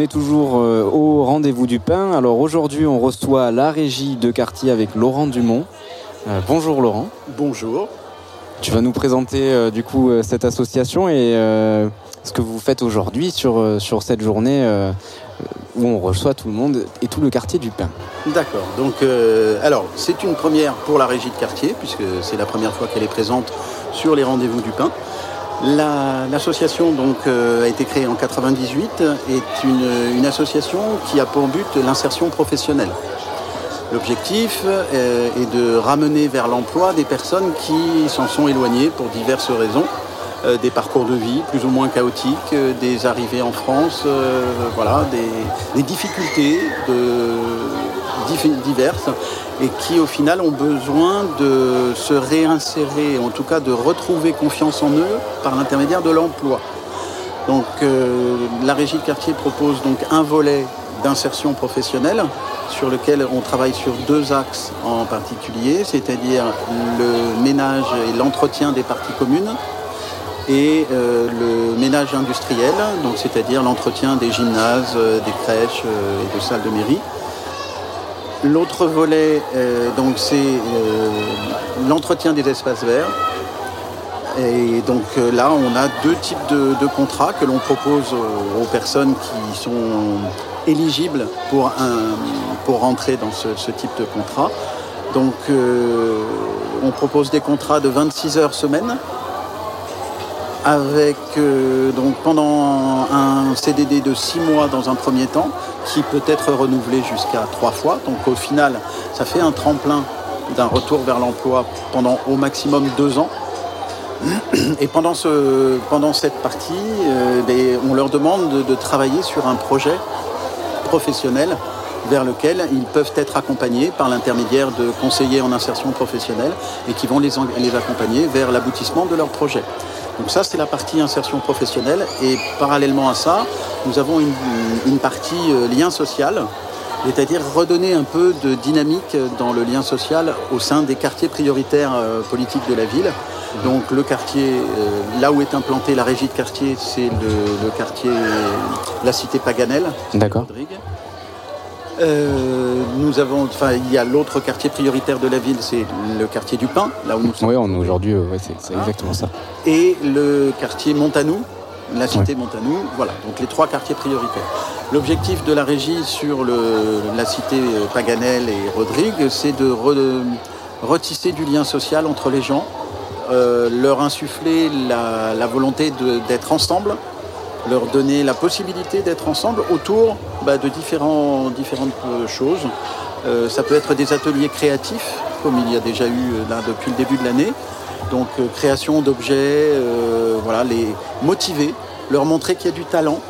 On est toujours euh, au rendez-vous du pain. Alors aujourd'hui, on reçoit la régie de quartier avec Laurent Dumont. Euh, bonjour Laurent. Bonjour. Tu vas nous présenter euh, du coup cette association et euh, ce que vous faites aujourd'hui sur, sur cette journée où on reçoit tout le monde et tout le quartier du pain. D'accord. Donc, alors, c'est une première pour la régie de quartier, puisque c'est la première fois qu'elle est présente sur les rendez-vous du pain. La- L'association euh, a été créée en 98, est une, association qui a pour but l'insertion professionnelle. L'objectif euh, est de ramener vers l'emploi des personnes qui s'en sont éloignées pour diverses raisons, euh, des parcours de vie plus ou moins chaotiques, des arrivées en France, voilà, des, des difficultés de, diverses et qui au final ont besoin de se réinsérer, en tout cas de retrouver confiance en eux par l'intermédiaire de l'emploi. Donc euh, la régie de quartier propose donc un volet d'insertion professionnelle sur lequel on travaille sur deux axes en particulier, c'est-à-dire le ménage et l'entretien des parties communes et euh, le ménage industriel, donc c'est-à-dire l'entretien des gymnases, euh, des crèches et de salles de mairie. L'autre volet, euh, c'est euh, l'entretien des espaces verts. Et donc euh, là, on a deux types de, contrats que l'on propose aux, personnes qui sont éligibles pour, pour rentrer dans ce, ce type de contrat. Donc on propose des contrats de 26 heures semaine avec euh, donc pendant un CDD de 6 mois dans un premier temps qui peut être renouvelé jusqu'à 3 fois. Donc au final, ça fait un tremplin d'un retour vers l'emploi pendant au maximum 2 ans. Et pendant, ce, pendant cette partie, euh, ben, on leur demande de, travailler sur un projet professionnel vers lequel ils peuvent être accompagnés par l'intermédiaire de conseillers en insertion professionnelle et qui vont les accompagner vers l'aboutissement de leur projet. Donc ça, c'est la partie insertion professionnelle. Et parallèlement à ça, nous avons une, une partie euh, lien social, c'est-à-dire redonner un peu de dynamique dans le lien social au sein des quartiers prioritaires euh, politiques de la ville. Donc le quartier, euh, là où est implantée la régie de quartier, c'est le, le quartier, la cité Paganel, D'accord. Euh, nous avons, enfin, il y a l'autre quartier prioritaire de la ville, c'est le quartier du Pin, là où nous sommes. Oui, on est aujourd'hui, euh, ouais, c'est exactement ça. Et le quartier Montanou, la cité Montanou, voilà, donc les trois quartiers prioritaires. L'objectif de la régie sur le- la cité euh, Paganel et Rodrigue, c'est de re- retisser du lien social entre les gens, euh, leur insuffler la, la volonté d'être ensemble, leur donner la possibilité d'être ensemble autour bah, de différentes euh, choses. Euh, ça peut être des ateliers créatifs, comme il y a déjà eu euh, là, depuis le début de l'année. Donc création d'objets, voilà, les motiver, leur montrer qu'il y a du talent,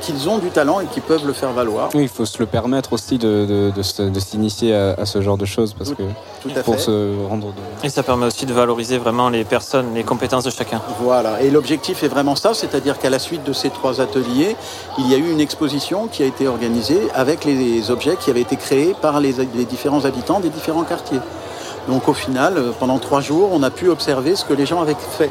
qu'ils ont du talent et qu'ils peuvent le faire valoir. Oui, il faut se le permettre aussi de, de- de se- de s'initier à, à ce genre de choses parce que Tout à pour fait. se rendre de... Et ça permet aussi de valoriser vraiment les personnes, les compétences de chacun. Voilà, et l'objectif est vraiment ça, c'est-à-dire qu'à la suite de ces trois ateliers, il y a eu une exposition qui a été organisée avec les objets qui avaient été créés par les, les différents habitants des différents quartiers. Donc au final, euh, pendant trois jours, on a pu observer ce que les gens avaient fait.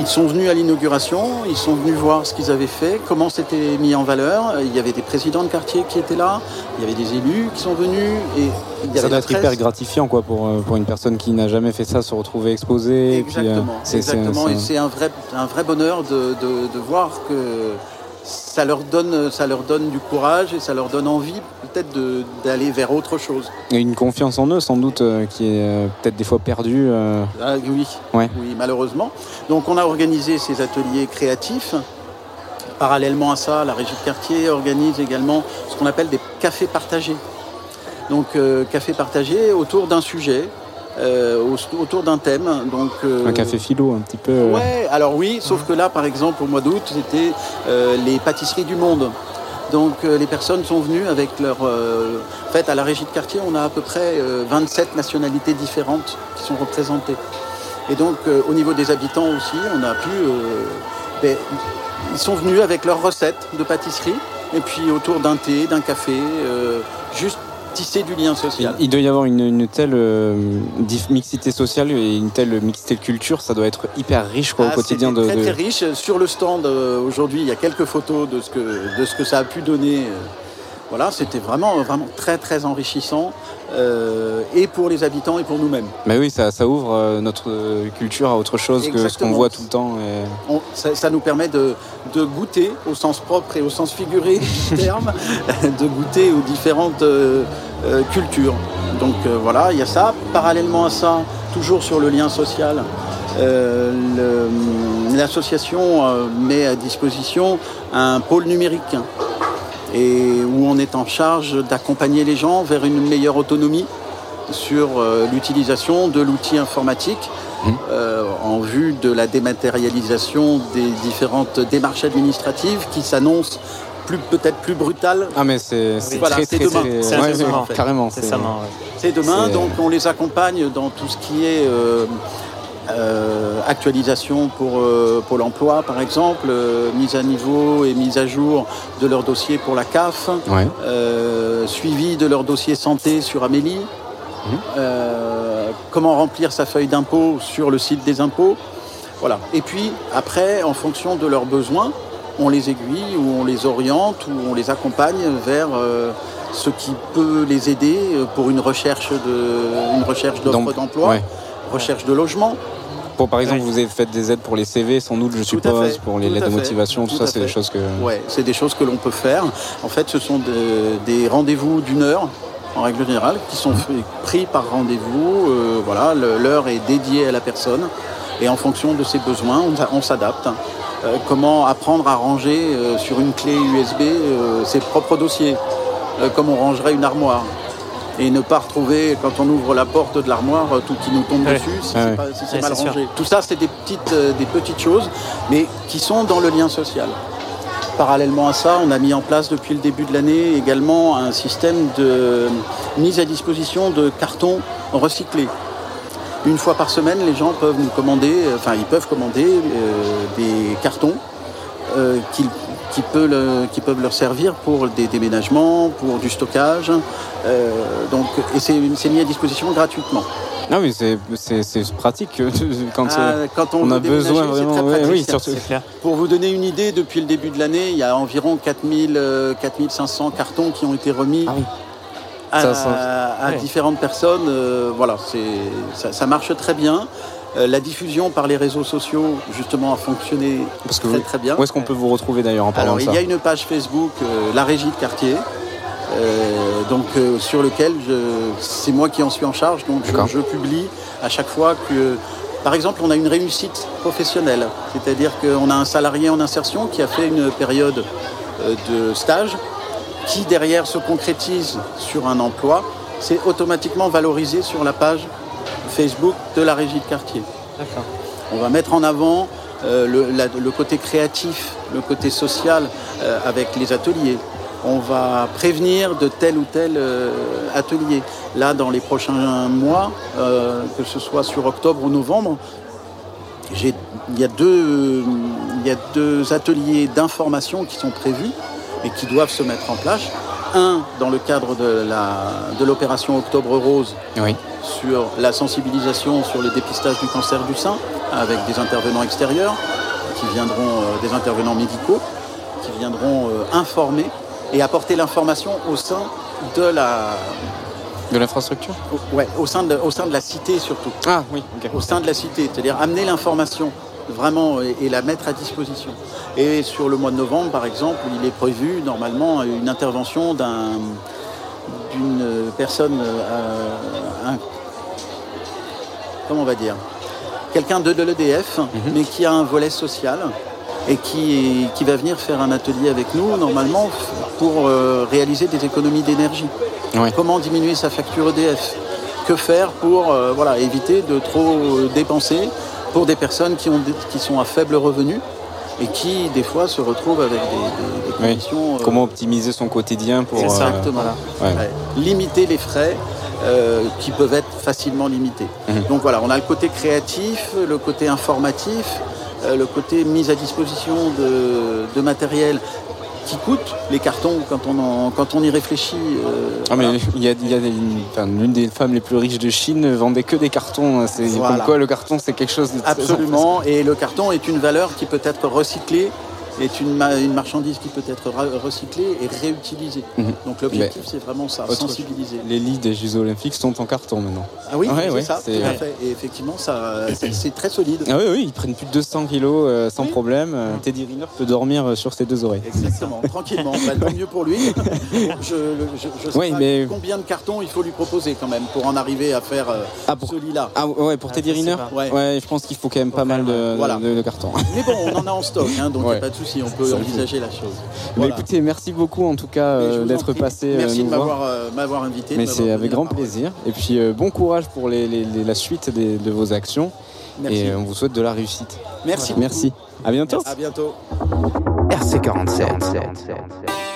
Ils sont venus à l'inauguration, ils sont venus voir ce qu'ils avaient fait, comment c'était mis en valeur. Il y avait des présidents de quartier qui étaient là, il y avait des élus qui sont venus et il y Ça doit être hyper gratifiant quoi, pour, euh, pour une personne qui n'a jamais fait ça, se retrouver exposée. et puis, euh, Exactement, c'est- c'est- exactement. c'est- Et c'est un vrai, un vrai bonheur de, de- de voir que ça leur, donne, ça leur donne du courage et ça leur donne envie peut-être d'aller vers autre chose. Et une confiance en eux sans doute euh, qui est euh, peut-être des fois perdue. euh, Ah, oui, Ouais. oui, malheureusement. Donc on a organisé ces ateliers créatifs. Parallèlement à ça, la régie de quartier organise également ce qu'on appelle des cafés partagés. Donc cafés partagés autour d'un sujet, euh, au- autour d'un thème. Donc, euh, Un café philo un petit peu. euh, Ouais, alors oui, sauf que là, par exemple, au mois d'août, c'était euh, les pâtisseries du monde. Donc les personnes sont venues avec leur... En fait, à la régie de quartier, on a à peu près euh, 27 nationalités différentes qui sont représentées. Et donc, au niveau des habitants aussi, on a pu... ben, ils sont venus avec leurs recettes de pâtisserie, et puis autour d'un thé, d'un café, juste tisser du lien social. Il doit y avoir une, telle euh, mixité sociale et une telle mixité de culture, ça doit être hyper riche au ah, quotidien. De, très, très riche. Sur le stand aujourd'hui, il y a quelques photos de ce que, de ce que ça a pu donner. Voilà, c'était vraiment, vraiment très très enrichissant. Euh, et pour les habitants et pour nous-mêmes. Mais oui, ça, ouvre euh, notre culture à autre chose que ce qu'on voit tout le temps. ça, nous permet de, goûter au sens propre et au sens figuré du terme, de goûter aux différentes euh, cultures. Donc voilà, il y a ça. Parallèlement à ça, toujours sur le lien social, l'association met à disposition un pôle numérique et où on est en charge d'accompagner les gens vers une meilleure autonomie sur euh, l'utilisation de l'outil informatique mmh. euh, en vue de la dématérialisation des différentes démarches administratives qui s'annoncent peut-être plus brutales. Ah mais c'est voilà, demain. C'est carrément. C'est demain, donc on les accompagne dans tout ce qui est euh, euh, actualisation pour euh, Pôle emploi, par exemple, euh, mise à niveau et mise à jour de leur dossier pour la CAF, suivi de leur dossier santé sur Amélie, mhm. comment remplir sa feuille d'impôt sur le site des impôts. Voilà. Et puis, après, en fonction de leurs besoins, on les aiguille ou on les oriente ou on les accompagne vers ce qui peut les aider pour une recherche d'offres d'emploi, recherche de logement, par exemple, vous avez fait des aides pour les CV, sans doute, je suppose, pour les lettres de motivation, tout, ça, c'est des choses que. Ouais, c'est des choses que l'on peut faire. En fait, ce sont des rendez-vous d'une heure en règle générale, qui sont pris par rendez-vous. Euh, voilà, l'heure est dédiée à la personne et en fonction de ses besoins, on, s'adapte. Euh, comment apprendre à ranger euh, sur une clé USB ses propres dossiers, comme on rangerait une armoire et ne pas retrouver, quand on ouvre la porte de l'armoire, tout qui nous tombe dessus si c'est mal rangé. Tout ça, c'est des petites, euh, des petites choses, mais qui sont dans le lien social. Parallèlement à ça, on a mis en place depuis le début de l'année également un système de mise à disposition de cartons recyclés. Une fois par semaine, les gens peuvent nous commander, euh, enfin ils peuvent commander euh, des cartons qu'ils qui, qui, peuvent leur servir pour des déménagements, pour du stockage. Euh, donc, et c'est mis à disposition gratuitement. Ah oui, c'est pratique quand, ah, quand on, a besoin vraiment. oui, clair. Pour vous donner une idée, depuis le début de l'année, il y a environ 4000, 4500 euh, cartons qui ont été remis ah à, différentes personnes. Euh, voilà, ça, ça marche très bien. Euh, la diffusion par les réseaux sociaux, justement, a fonctionné très, très bien. Où est-ce qu'on peut vous retrouver d'ailleurs en parlant Alors, Il y a une page Facebook, euh, La Régie de Quartier, euh, donc, sur lequel c'est moi qui en suis en charge. Donc, je, publie à chaque fois que, par exemple, on a une réussite professionnelle. C'est-à-dire qu'on a un salarié en insertion qui a fait une période de stage, qui derrière se concrétise sur un emploi. C'est automatiquement valorisé sur la page Facebook de la régie de quartier. On va mettre en avant euh, le, côté créatif, le côté social euh, avec les ateliers. On va prévenir de tel ou tel euh, atelier. Là, dans les prochains mois, que ce soit sur octobre ou novembre, il y, a deux, y a deux ateliers d'information qui sont prévus et qui doivent se mettre en place. Un, dans le cadre de l'opération Octobre Rose, oui. sur la sensibilisation sur le dépistage du cancer du sein avec des intervenants extérieurs qui viendront, euh, des intervenants médicaux, qui viendront euh, informer et apporter l'information au sein de la de l'infrastructure? Ouais, au sein, de, au sein de la cité surtout. Ah oui, Au sein de la cité, c'est-à-dire amener l'information vraiment et, la mettre à disposition. Et sur le mois de novembre, par exemple, il est prévu normalement une intervention d'un d'une personne, euh, comment on va dire, quelqu'un de, l'EDF, mhm. mais qui a un volet social et qui, qui, va venir faire un atelier avec nous, normalement, pour euh, réaliser des économies d'énergie. Comment diminuer sa facture EDF Que faire pour euh, voilà, éviter de trop dépenser pour des personnes qui, ont, qui sont à faible revenu et qui des fois se retrouvent avec des, conditions. Euh, Comment optimiser son quotidien pour exactement limiter les frais euh, qui peuvent être facilement limités. Mhm. Donc voilà, on a le côté créatif, le côté informatif, euh, le côté mise à disposition de, matériel qui coûtent les cartons quand on, en- quand on y réfléchit. euh, Ah, voilà. mais il y a, il y a des- une- enfin, l'une des femmes les plus riches de Chine vendait que des cartons. C'est Voilà. comme quoi le carton c'est quelque chose de très Absolument, et le carton est une valeur qui peut être recyclée, est une, ma- une marchandise qui peut être recyclée et réutilisée. Mhm. Donc l'objectif c'est vraiment ça, sensibiliser. Les lits des Jeux Olympiques sont en carton maintenant. Ah oui, Ouais, c'est ouais, ça, tout à fait. Et effectivement, ça, c'est très solide. Ah oui, oui, ils prennent plus de 200 kilos euh, sans Oui. problème. Euh, Teddy Riner peut dormir euh, sur ses deux oreilles. Exactement, tranquillement. Bah, tant mieux pour lui. Je, sais Oui, pas mais- combien de cartons il faut lui proposer quand même pour en arriver à faire euh, Ah, pour- ce lit-là. Ah ouais, pour Ah, Teddy Riner. Ouais. Ouais, je pense qu'il faut quand même pas mal de, Voilà. de- de cartons. Mais bon, on en a en stock, hein, donc il n'y a pas de souci, on peut envisager la chose. Mais Voilà. écoutez, merci beaucoup en tout cas Mais euh, d'être passé euh, Merci nous de m'avoir euh, m'avoir invité. Mais c'est avec grand plaisir. Et puis euh, bon courage pour les- les- les- la suite des- de vos actions. Merci. Et on vous souhaite de la réussite. Merci. beaucoup. Merci. À bientôt. À bientôt. RC47.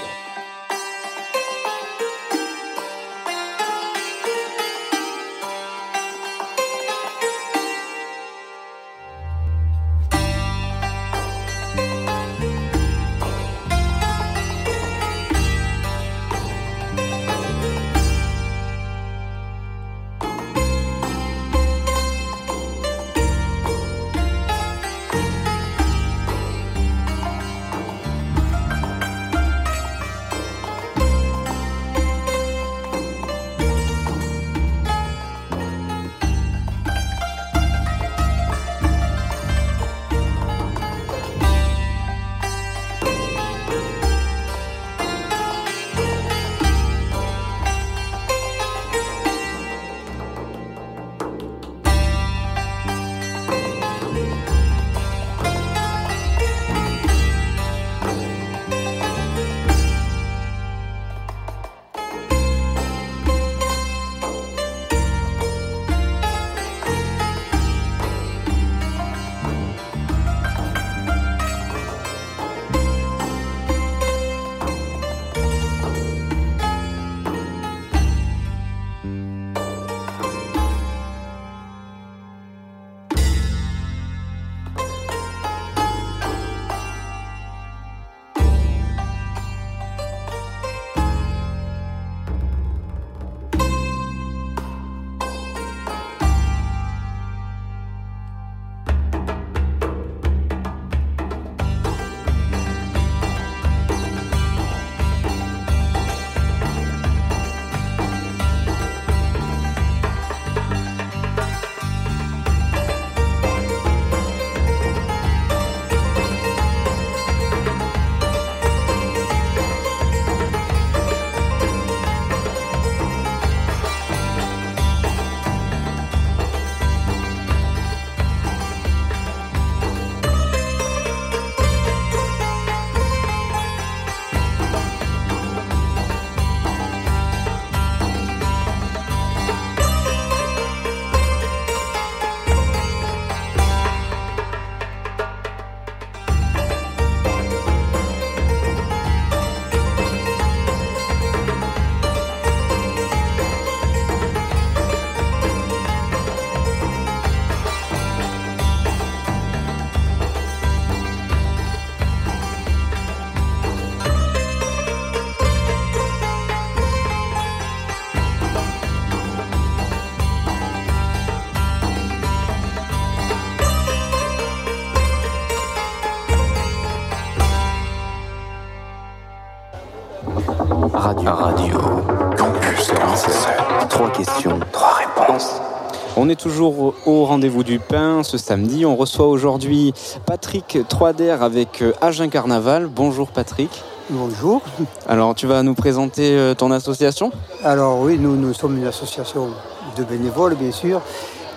Est toujours au- rendez-vous du pain ce samedi. On reçoit aujourd'hui Patrick Troider avec euh, Agen Carnaval. Bonjour Patrick. Bonjour. Alors tu vas nous présenter euh, ton association? Alors oui, nous, nous sommes une association de bénévoles, bien sûr,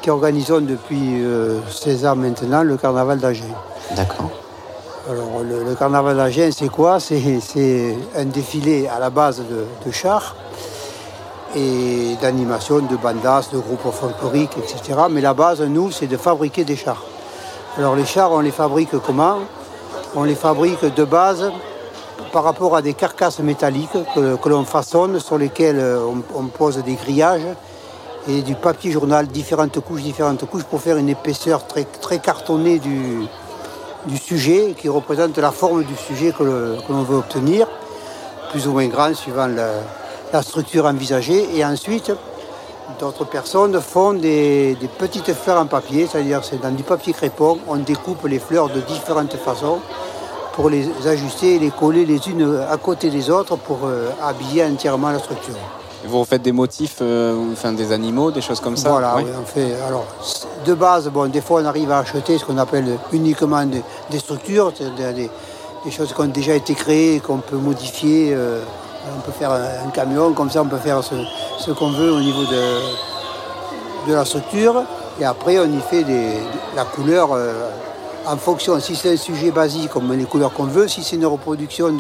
qui organisons depuis euh, 16 ans maintenant le carnaval d'Agen. D'accord. Alors le, le carnaval d'Agen, c'est quoi? C'est c'est un défilé à la base de, de chars et d'animation, de bandas, de groupes folkloriques, etc. Mais la base, nous, c'est de fabriquer des chars. Alors les chars, on les fabrique comment? On les fabrique de base par rapport à des carcasses métalliques que, l'on façonne, sur lesquelles euh, on, pose des grillages et du papier journal, différentes couches, différentes couches, pour faire une épaisseur très, cartonnée du, sujet qui représente la forme du sujet que l'on veut obtenir, plus ou moins grand suivant la, la structure envisagée. Et ensuite, d'autres personnes font des, petites fleurs en papier, c'est-à-dire c'est dans du papier crépon, on découpe les fleurs de différentes façons pour les ajuster et les coller les unes à côté des autres pour euh, habiller entièrement la structure. Vous refaites des motifs, euh, enfin des animaux, des choses comme ça Voilà, on fait. Alors, de base, bon, des fois on arrive à acheter ce qu'on appelle uniquement des, structures, des, des, choses qui ont déjà été créées, qu'on peut modifier. Euh, on peut faire un, camion, comme ça on peut faire ce, qu'on veut au niveau de, de la structure. Et après on y fait des, la couleur euh, en fonction. Si c'est un sujet basique, comme les couleurs qu'on veut. Si c'est une reproduction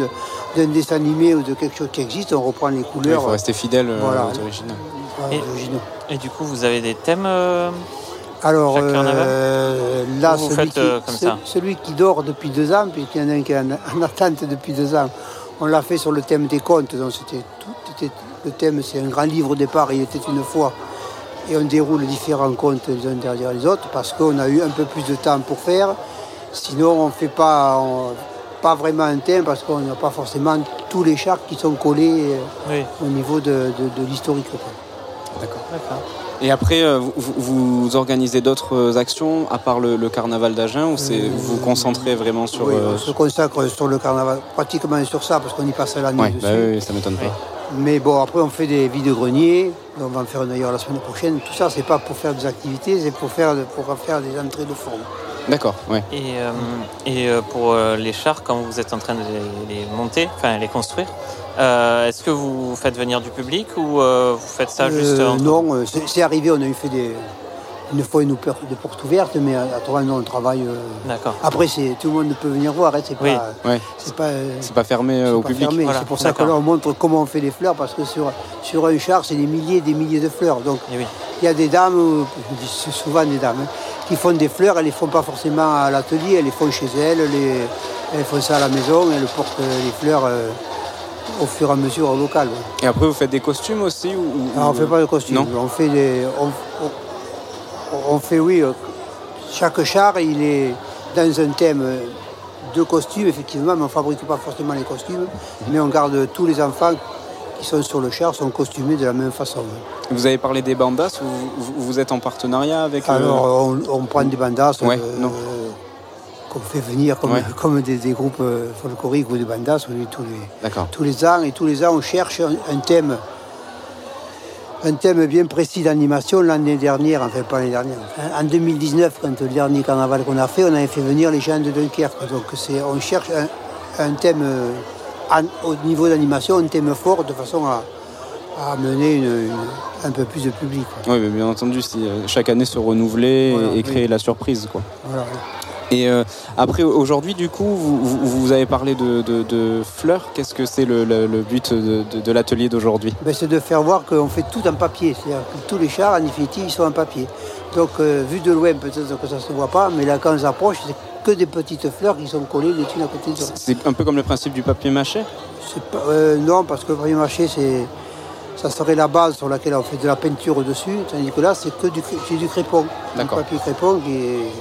d'un dessin animé ou de quelque chose qui existe, on reprend les couleurs. Il faut rester fidèle euh, aux originaux. Et, du coup, vous avez des thèmes euh, alors là, celui, qui, celui, qui, dort depuis deux ans, puisqu'il y en a un qui est en attente depuis deux ans, on l'a fait sur le thème des contes. Donc c'était tout, le thème, c'est un grand livre au départ, il était une fois. Et on déroule différents contes les uns derrière les autres parce qu'on a eu un peu plus de temps pour faire. Sinon, on ne fait pas, pas vraiment un thème parce qu'on n'a pas forcément tous les chartes qui sont collés euh, au niveau de, l'historique. D'accord. Et après, euh, vous, organisez d'autres euh, actions à part le, carnaval d'Agen ou c'est, vous vous concentrez vraiment sur. Oui, on se consacre sur le carnaval, pratiquement sur ça parce qu'on y passe l'année ouais, dessus. Bah oui, ça m'étonne pas. Mais bon, après, on fait des vides greniers. On va en faire d'ailleurs la semaine prochaine. Tout ça, c'est pas pour faire des activités, c'est pour faire, pour faire des entrées de forme. D'accord, oui. Et, euh, et pour les chars, quand vous êtes en train de les monter, enfin les construire, euh, est-ce que vous faites venir du public ou euh, vous faites ça juste euh, Non, c'est arrivé, on a eu fait des, une fois une des portes ouvertes, mais à, trois non, on travaille. D'accord. Après, tout le monde peut venir voir, hein, c'est pas, c'est pas, fermé au public. C'est pour ça que là, on montre comment on fait les fleurs, parce que sur, sur un char, c'est des milliers et des milliers de fleurs. Donc, eh il y a des dames, souvent des dames, hein, qui font des fleurs, elles les font pas forcément à l'atelier, elles les font chez elles, elles font ça à la maison, elles portent les fleurs au fur et à mesure au local. Et après, vous faites des costumes aussi ou, On ne fait pas de costumes. On fait des. On, fait, oui. Euh, chaque char, il est dans un thème de costumes, effectivement, mais on ne fabrique pas forcément les costumes. Mais on garde tous les enfants qui sont sur le char sont costumés de la même façon. Vous avez parlé des bandas, vous, vous êtes en partenariat avec... Euh, Alors, on, prend des bandas. Ouais, non qu'on fait venir comme, des, groupes euh, folkloriques ou des bandas tous, les, tous les ans. Et tous les ans, on cherche un, thème un thème bien précis d'animation l'année dernière, enfin pas l'année dernière. En 2019, quand le dernier carnaval qu'on a fait, on avait fait venir les gens de Dunkerque. Donc on cherche un, thème au niveau d'animation, un thème fort de façon à, amener un peu plus de public. Oui, mais bien entendu, chaque année se renouveler et, créer la surprise. Quoi. Voilà. Et euh, après, aujourd'hui, du coup, vous, vous, avez parlé de, fleurs. Qu'est-ce que c'est le, but de, l'atelier d'aujourd'hui? Ben, C'est de faire voir qu'on fait tout en papier. C'est-à-dire que tous les chars, en Infinity, ils sont en papier. Donc, euh, vu de loin, peut-être que ça ne se voit pas, mais là, quand on s'approche, c'est que des petites fleurs qui sont collées les unes à côté des autres. C'est un peu comme le principe du papier mâché? Euh, Non, parce que le papier mâché, c'est ça serait la base sur laquelle on fait de la peinture dessus, tandis que là, c'est que du, du crépon. Du papier crépon qui est,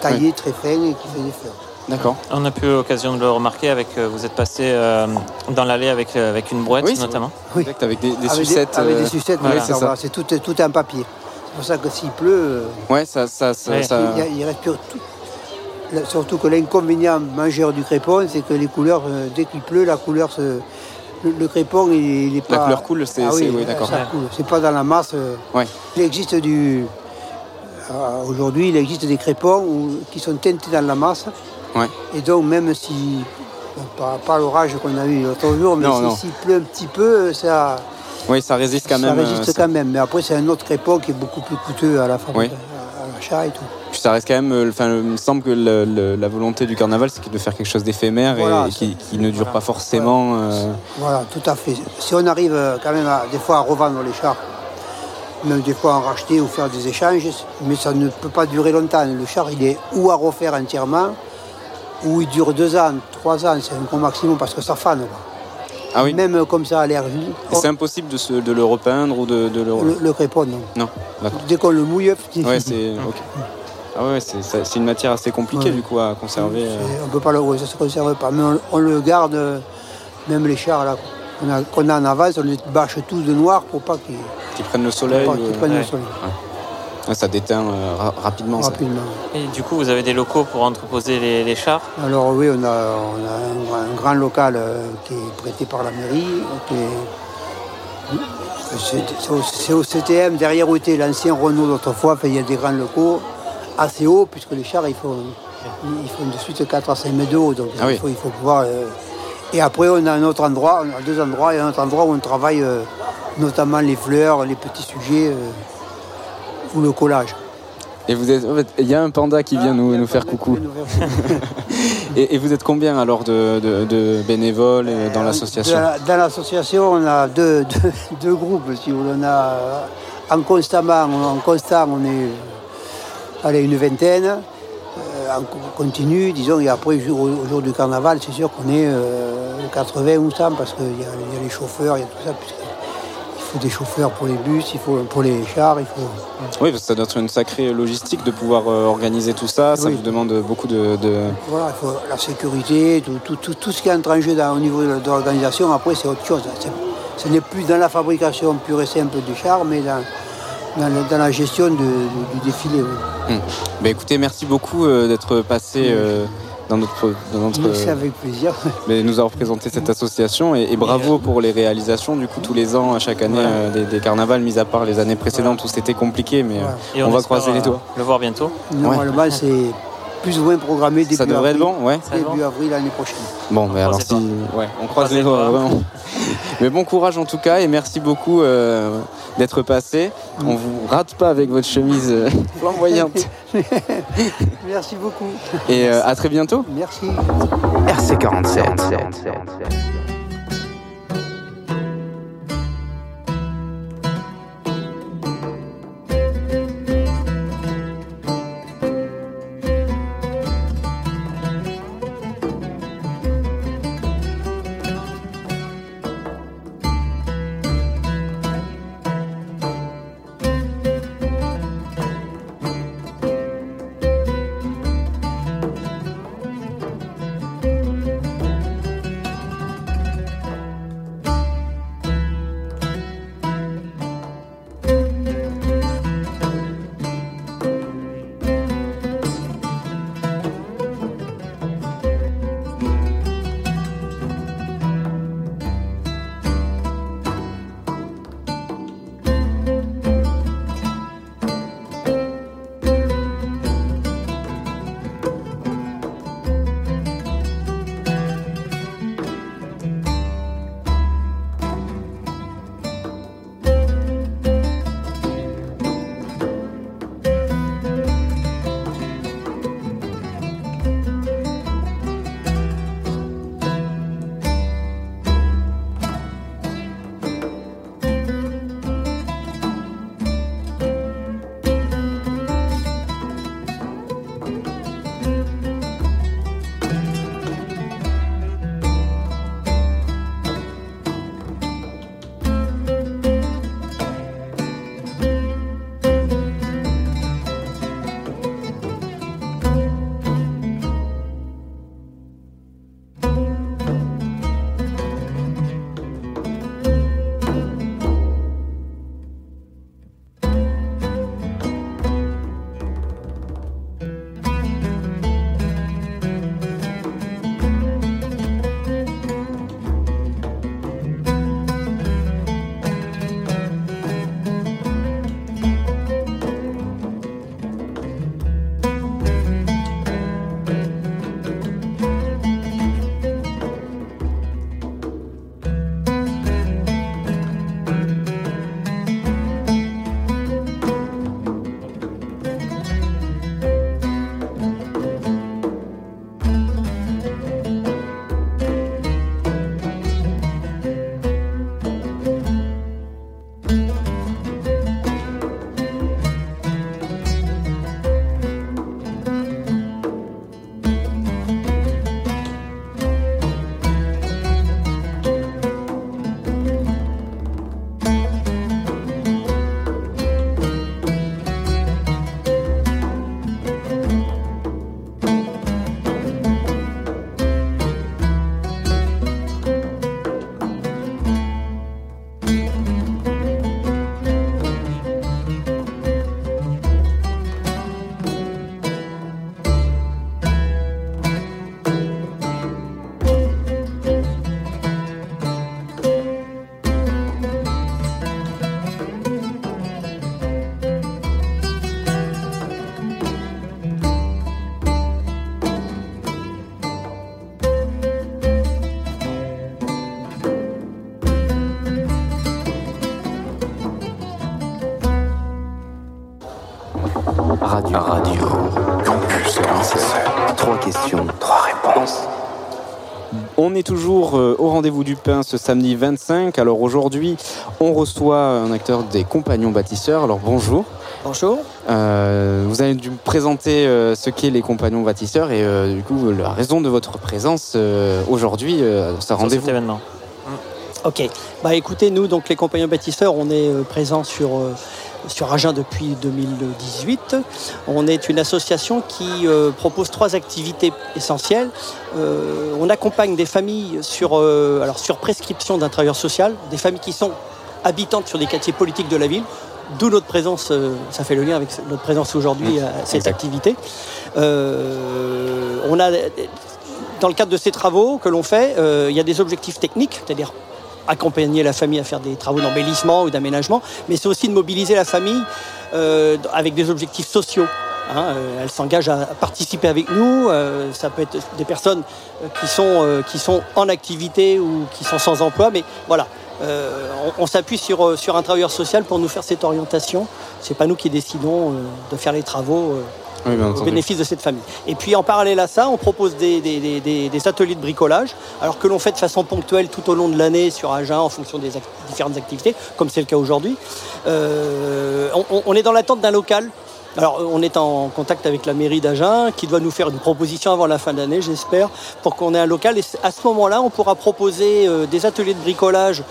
taillé très fin et qui fait des fleurs. D'accord. On a pu l'occasion de le remarquer avec. Euh, vous êtes passé euh, dans l'allée avec, euh, avec une brouette notamment. Oui. Avec des, sucettes. avec des sucettes. c'est tout, tout en papier. C'est pour ça que s'il pleut. Ouais, ça, ça, ça, Il, respire tout. Surtout que l'inconvénient majeur du crépon, c'est que les couleurs, dès qu'il pleut, la couleur se. Le, crépon, il, n'est pas. La couleur coule, c'est. Ah oui, d'accord. C'est pas dans la masse. Ouais. Il existe du euh, aujourd'hui, il existe des crépons qui sont teintés dans la masse. Et donc, même si, pas, l'orage qu'on a eu l'autre jour, mais s'il pleut un petit peu, ça. Oui, ça résiste quand même. Ça résiste quand même. Mais après, c'est un autre crépon qui est beaucoup plus coûteux à la fabrique, à et tout. ça reste quand même. Euh, enfin, il me semble que la volonté du carnaval, c'est de faire quelque chose d'éphémère et, qui, ne dure pas forcément. Euh, voilà. tout à fait. Si on arrive quand même des fois à revendre les chars même des fois en racheter ou faire des échanges, mais ça ne peut pas durer longtemps. Le char, il est ou à refaire entièrement, ou il dure deux ans, trois ans, c'est un gros maximum parce que ça fane. Ah oui. Même comme ça à l'air C'est impossible de, de, le repeindre ou de, le... Le, crépon, non. Non, Dès qu'on le mouille, ouais, c'est... Ah ouais, c'est une matière assez compliquée Ouais. du coup à conserver. euh. On peut pas le, ça se conserve pas, mais on, on le garde, euh, même les chars là, qu'on a, a en avance, on les bâche tous de noir pour pas qu'ils Qui prennent le soleil. pas ou- qu'ils prennent ouais. le soleil Ça déteint euh, ra- rapidement. ça. Et du coup, vous avez des locaux pour entreposer les, les chars? Alors oui, on a, on a un, grand- un grand local euh, qui est prêté par la mairie. qui est- c'est au, CTM, derrière où était l'ancien Renault d'autrefois. Enfin, il y a des grands locaux assez hauts, puisque les chars, il faut, il faut de suite 4 à 5 mètres de haut. Donc Ah oui. il, faut, il faut pouvoir... euh, Et après, on a un autre endroit, on a deux endroits, et un autre endroit où on travaille euh, notamment les fleurs, les petits sujets euh, ou le collage. Et vous êtes, en fait, il y a un panda qui vient nous, nous faire coucou. Et, et vous êtes combien alors de, de- de bénévoles euh, dans l'association Dans la- Dans l'association, on a deux, deux, deux groupes. Si vous. On a euh, en constamment, en constant, on est euh, allez, une vingtaine. Euh, en co- continu, disons, et après, au, au jour du carnaval, c'est sûr qu'on est euh, 80 ou 100 parce qu'il y, y a les chauffeurs, il y a tout ça. puisque faut des chauffeurs pour les bus, il faut pour les chars, il faut. Oui, parce que ça doit être une sacrée logistique de pouvoir euh, organiser tout ça. Ça vous demande beaucoup de. de- Voilà, il faut la sécurité, tout, tout, tout, tout ce qui entre en jeu dans- au niveau de, l'organisation, après c'est autre chose. Ce n'est plus dans la fabrication pure et simple du char, mais dans, dans, le- dans la gestion de- du défilé. oui. Bah, écoutez, merci beaucoup euh, d'être passé euh, dans notre. Dans notre C'est avec plaisir. mais nous avoir présenté cette association et, et bravo pour les réalisations. Du coup, tous les ans, à chaque année, Voilà. euh, des, des carnavals, mis à part les années précédentes où c'était compliqué, mais euh, on, va croiser les euh, doigts. Le voir bientôt. Normalement, c'est plus ou moins programmé début Ça devrait être bon, ouais. début avril l'année prochaine. Bon, mais alors croise si, ouais, on croise les doigts. vraiment. mais bon courage en tout cas et merci beaucoup euh, d'être passé. On vous rate pas avec votre chemise euh, flamboyante. Merci beaucoup. Et euh, à très bientôt. Merci. RC47. On est toujours euh, au rendez-vous du pain ce samedi 25. Alors aujourd'hui, on reçoit un acteur des Compagnons Bâtisseurs. Alors bonjour. Bonjour. Euh, vous avez dû me présenter euh, ce qu'est les Compagnons Bâtisseurs et euh, du coup la raison de votre présence euh, aujourd'hui, euh, ce rendez-vous. cet événement. Ok. Bah écoutez, nous, donc les compagnons bâtisseurs, on est euh, présents sur, euh, sur Agen depuis 2018. On est une association qui euh, propose trois activités essentielles. Euh, on accompagne des familles sur, euh, alors, sur prescription d'un travailleur social, des familles qui sont habitantes sur des quartiers politiques de la ville. D'où notre présence, ça fait le lien avec notre présence aujourd'hui à cette exact. activité. On a, dans le cadre de ces travaux que l'on fait, il y a des objectifs techniques, c'est-à-dire accompagner la famille à faire des travaux d'embellissement ou d'aménagement, mais c'est aussi de mobiliser la famille euh, avec des objectifs sociaux. Hein, euh, elle s'engage à participer avec nous. euh, ça peut être des personnes euh, qui sont, qui sont en activité ou qui sont sans emploi, mais voilà. On s'appuie sur, sur un travailleur social pour nous faire cette orientation. C'est pas nous qui décidons de faire les travaux Oui, au bénéfice de cette famille. Et puis en parallèle à ça, on propose des, des- des- des- ateliers de bricolage, alors que l'on fait de façon ponctuelle tout au long de l'année sur Agen en fonction des différentes activités, comme c'est le cas aujourd'hui. Euh, on, on- est dans l'attente d'un local. Alors on est en contact avec la mairie d'Agen qui doit nous faire une proposition avant la fin de l'année, j'espère, pour qu'on ait un local. Et à ce moment-là, on pourra proposer euh, des ateliers de bricolage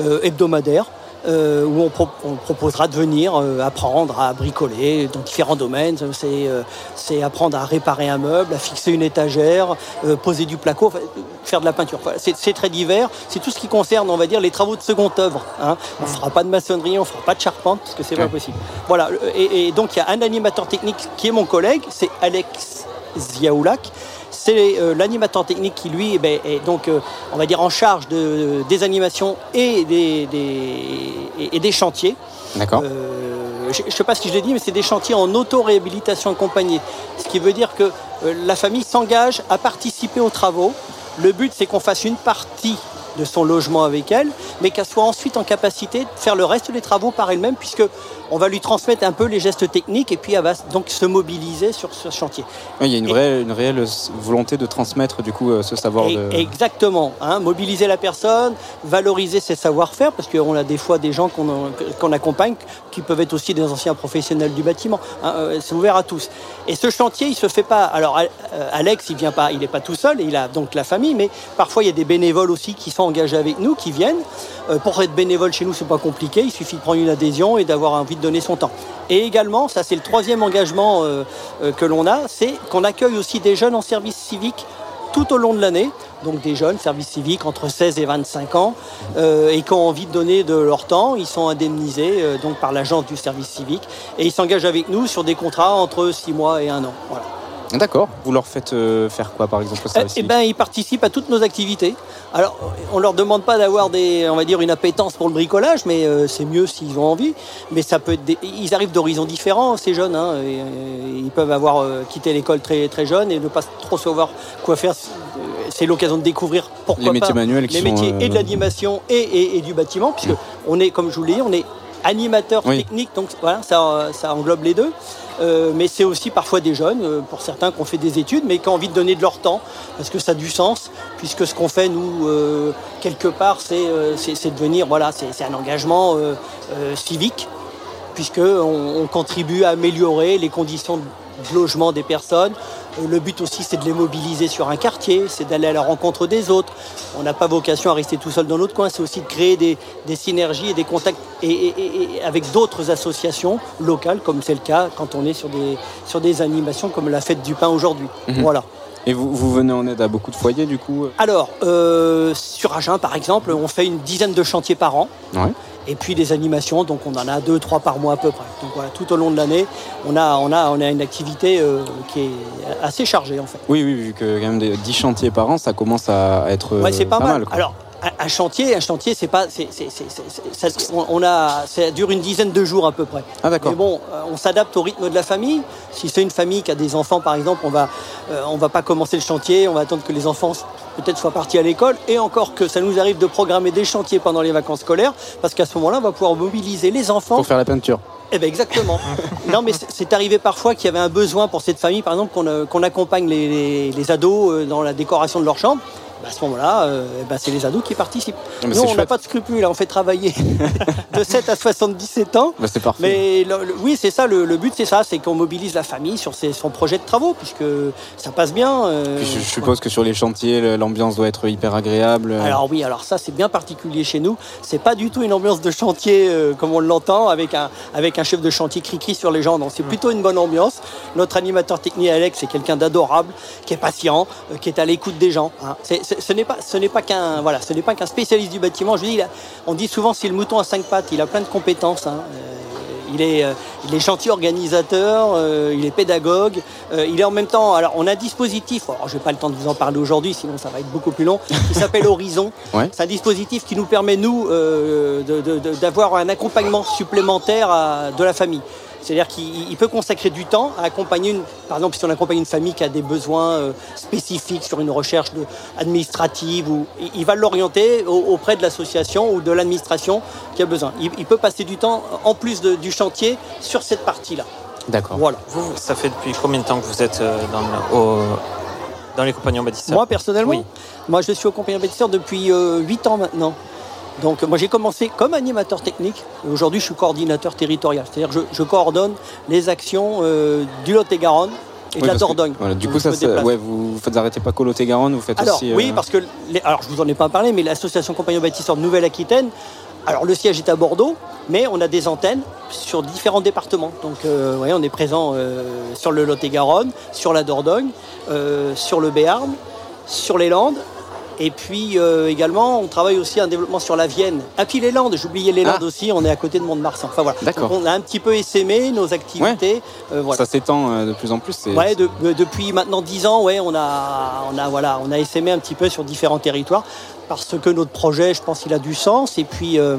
euh, hebdomadaires euh, où on, pro- on proposera de venir euh, apprendre à bricoler dans différents domaines. C'est euh, c'est apprendre à réparer un meuble, à fixer une étagère, euh, poser du placo, enfin, faire de la peinture. Enfin, c'est très divers. C'est tout ce qui concerne, on va dire, les travaux de seconde œuvre. hein. On fera pas de maçonnerie, on fera pas de charpente parce que c'est pas possible. Voilà. Et, et donc il y a un animateur technique qui est mon collègue, c'est Alex Ziaoulak. C'est euh, l'animateur technique qui, lui, eh ben, est donc, euh, on va dire, en charge de, des animations et des, des- et- et des chantiers. D'accord. Euh, je ne sais pas si je l'ai dit, mais c'est des chantiers en auto-réhabilitation accompagnée. Ce qui veut dire que euh, la famille s'engage à participer aux travaux. Le but, c'est qu'on fasse une partie de son logement avec elle, mais qu'elle soit ensuite en capacité de faire le reste des travaux par elle-même, puisque on va lui transmettre un peu les gestes techniques et puis elle va donc se mobiliser sur ce chantier. Oui, il y a une, Et- vraie, une réelle volonté de transmettre du coup euh, ce savoir. Et- De... Exactement. hein, mobiliser la personne, valoriser ses savoir-faire, parce qu'on a des fois des gens qu'on qu'on accompagne qui peuvent être aussi des anciens professionnels du bâtiment. hein, euh, c'est ouvert à tous. Et ce chantier, il se fait pas. Alors Al- euh, Alex, il vient pas, il n'est pas tout seul, il a donc la famille, mais parfois il y a des bénévoles aussi qui sont engagés avec nous, qui viennent. Euh, pour être bénévole chez nous, c'est pas compliqué. Il suffit de prendre une adhésion et d'avoir envie de donner son temps. Et également, ça c'est le troisième engagement euh, euh, que l'on a, c'est qu'on accueille aussi des jeunes en service civique tout au long de l'année, donc des jeunes, service civique entre 16 et 25 ans, et qui ont envie de donner de leur temps, ils sont indemnisés donc par l'agence du service civique, et ils s'engagent avec nous sur des contrats entre 6 mois et 1 an. D'accord. Vous leur faites euh, faire quoi par exemple Eh ben, ils participent à toutes nos activités. Alors, on leur demande pas d'avoir des, on va dire, une appétence pour le bricolage, mais euh, c'est mieux s'ils ont envie. Mais ça peut être, des- ils arrivent d'horizons différents, ces jeunes. hein, et, euh, ils peuvent avoir euh, quitté l'école très très jeunes et ne pas trop savoir quoi faire. C'est l'occasion de découvrir pourquoi Les métiers pas manuels qui les sont, métiers et de l'animation et, et- et du bâtiment, puisque on est, comme je vous l'ai dit, on est animateur Oui. technique, donc voilà, ça, ça englobe les deux. Euh, mais c'est aussi parfois des jeunes, euh, pour certains qui ont fait des études, mais qui ont envie de donner de leur temps, parce que ça a du sens, puisque ce qu'on fait, nous, euh, quelque part, c'est de venir, voilà, c'est un engagement civique, puisqu'on on contribue à améliorer les conditions de logement des personnes. Le but aussi, c'est de les mobiliser sur un quartier, c'est d'aller à la rencontre des autres. On n'a pas vocation à rester tout seul dans notre coin, c'est aussi de créer des, des synergies et des contacts et, et- et- et avec d'autres associations locales, comme c'est le cas quand on est sur des, sur des animations comme la fête du pain aujourd'hui. Mhm. Voilà. Et vous, vous venez en aide à beaucoup de foyers du coup? Alors, euh, sur Agen, par exemple, on fait une dizaine de chantiers par an. Ouais. Et puis des animations, donc on en a deux, trois par mois à peu près. Donc voilà, tout au long de l'année, on a, on, a, on a une activité euh, qui est assez chargée en fait. Oui, oui, vu que quand même des 10 chantiers par an, ça commence à être euh, Ouais, c'est pas, mal. quoi. Alors, un chantier, un chantier, c'est pas, c'est, c'est, c'est, c'est- ça, on a, ça dure une dizaine de jours à peu près. Ah d'accord. Mais bon, euh, on s'adapte au rythme de la famille. Si c'est une famille qui a des enfants, par exemple, on va, euh, on va pas commencer le chantier, on va attendre que les enfants peut-être soient partis à l'école, et encore que ça nous arrive de programmer des chantiers pendant les vacances scolaires, parce qu'à ce moment-là, on va pouvoir mobiliser les enfants. Pour faire la peinture. Eh ben exactement. non, mais c'est- arrivé parfois qu'il y avait un besoin pour cette famille, par exemple, qu'on euh, qu'on accompagne les, les- les ados dans la décoration de leur chambre. Ben, à ce moment-là, euh, eh ben, c'est les ados qui participent. mais Nous, on n'a pas de scrupules, hein, on fait travailler de 7 à 77 ans. Bah, c'est parfait. Mais le- le- oui, c'est ça, le, le but c'est ça, c'est qu'on mobilise la famille sur ses- son projet de travaux, puisque ça passe bien. euh, Puis je, je suppose que sur les chantiers, l'ambiance doit être hyper agréable. alors oui, alors ça c'est bien particulier chez nous. C'est pas du tout une ambiance de chantier euh, comme on l'entend avec un avec un chef de chantier cri-cri sur les gens. Donc c'est plutôt une bonne ambiance. Notre animateur technique Alex c'est quelqu'un d'adorable, qui est patient, qui est à l'écoute des gens. hein. C'est- ce n'est pas ce n'est pas qu'un voilà, ce n'est pas qu'un spécialiste du bâtiment. Je dis, a- on dit souvent c'est le mouton à cinq pattes. Il a plein de compétences. hein. Euh, il est, euh, il est chantier organisateur, euh, il est pédagogue, euh, il est en même temps. Alors, on a un dispositif, alors, je n'ai pas le temps de vous en parler aujourd'hui, sinon ça va être beaucoup plus long, qui s'appelle Horizon. Ouais. C'est un dispositif qui nous permet, nous, euh, d'avoir un accompagnement supplémentaire à- de la famille. C'est-à-dire qu'il il peut consacrer du temps à accompagner, une, par exemple, si on accompagne une famille qui a des besoins euh, spécifiques sur une recherche de, administrative, ou, il- va l'orienter au- auprès de l'association ou de l'administration qui a besoin. Il, il peut passer du temps, en plus de- du chantier, sur cette partie-là. D'accord. Voilà. Vous, ça fait depuis combien de temps que vous êtes euh, dans, le- au- dans les compagnons bâtisseurs? Moi, personnellement, Oui. moi, je suis au compagnon bâtisseur depuis euh, 8 ans maintenant. Donc, moi, j'ai commencé comme animateur technique. et Aujourd'hui, je suis coordinateur territorial. C'est-à-dire je, je coordonne les actions euh, du Lot-et-Garonne et Oui, de la que- Dordogne. voilà, du coup, ça, ouais, vous faites arrêter pas Coloté-Garonne, vous faites Alors, aussi. oui, euh, parce que, les- alors, je vous en ai pas parlé, mais l'association Compagnon Bâtisseur de Nouvelle-Aquitaine, alors le siège est à Bordeaux, mais on a des antennes sur différents départements. Donc, euh, ouais, on est présent euh, sur le Lot-et-Garonne, sur la Dordogne, euh, sur le Béarn, sur les Landes. Et puis euh, également, on travaille aussi un développement sur la Vienne. Ah, puis les Landes, j'oubliais les Landes Ah. aussi, on est à côté de Mont-de-Marsan. Enfin voilà. D'accord. Donc, on a un petit peu essaimé nos activités. euh, voilà. Ça s'étend euh, de plus en plus. Ouais, de- de- depuis maintenant 10 ans, ouais, on a, on a, voilà, on a essaimé un petit peu sur différents territoires parce que notre projet, je pense, il a du sens. Et puis, euh,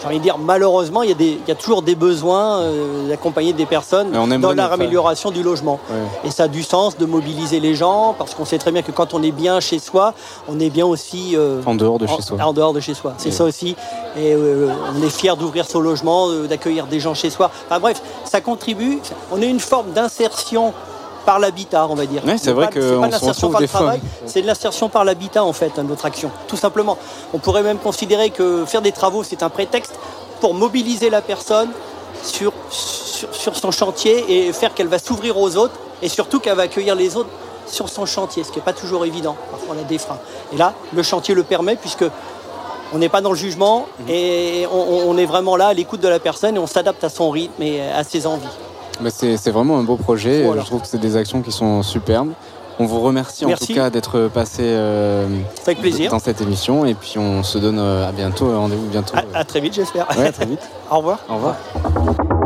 j'ai envie de dire, malheureusement, il y a, des, il y a toujours des besoins euh, d'accompagner des personnes dans la le faire. amélioration du logement. Ouais. Et ça a du sens de mobiliser les gens parce qu'on sait très bien que quand on est bien chez soi, on est bien aussi euh, En dehors de en, chez soi. en dehors de chez soi. C'est ça aussi. Et euh, on est fier d'ouvrir son logement, euh, d'accueillir des gens chez soi. Enfin bref, ça contribue. On est une forme d'insertion par l'habitat, on va dire. Ouais, c'est vrai pas- que c'est pas se l'insertion par le travail, c'est de l'insertion par l'habitat en fait, hein, notre action, tout simplement. On pourrait même considérer que faire des travaux, c'est un prétexte pour mobiliser la personne sur, sur, sur son chantier et faire qu'elle va s'ouvrir aux autres et surtout qu'elle va accueillir les autres sur son chantier, ce qui n'est pas toujours évident. Parfois, on a des freins. Et là, le chantier le permet puisque on n'est pas dans le jugement Mhm. et on est vraiment là à l'écoute de la personne et on s'adapte à son rythme et à ses envies. Mais c'est c'est vraiment un beau projet. Voilà. Je trouve que c'est des actions qui sont superbes. On vous remercie en tout cas d'être passé euh, Avec plaisir. dans cette émission et puis on se donne euh, à bientôt, rendez-vous bientôt. À, à très vite, j'espère. Ouais, à très vite. Au revoir. Au revoir.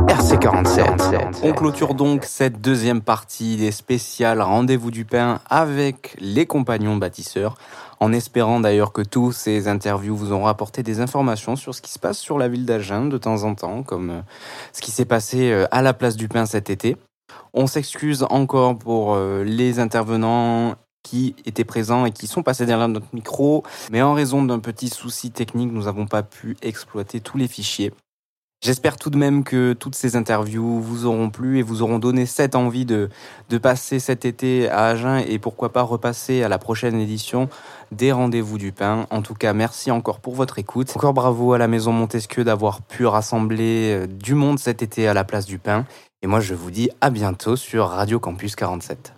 RC47. On clôture donc cette deuxième partie des spéciales Rendez-vous du pain avec les compagnons bâtisseurs, en espérant d'ailleurs que tous ces interviews vous auront apporté des informations sur ce qui se passe sur la ville d'Agen de temps en temps, comme euh, ce qui s'est passé euh, à la place du pain cet été. On s'excuse encore pour euh, les intervenants qui étaient présents et qui sont passés derrière notre micro, mais en raison d'un petit souci technique, nous n'avons pas pu exploiter tous les fichiers. J'espère tout de même que toutes ces interviews vous auront plu et vous auront donné cette envie de, de passer cet été à Agen et pourquoi pas repasser à la prochaine édition des Rendez-vous du Pain. En tout cas, merci encore pour votre écoute. Encore bravo à la Maison Montesquieu d'avoir pu rassembler euh, du monde cet été à la place du pain. Et moi, je vous dis à bientôt sur Radio Campus 47.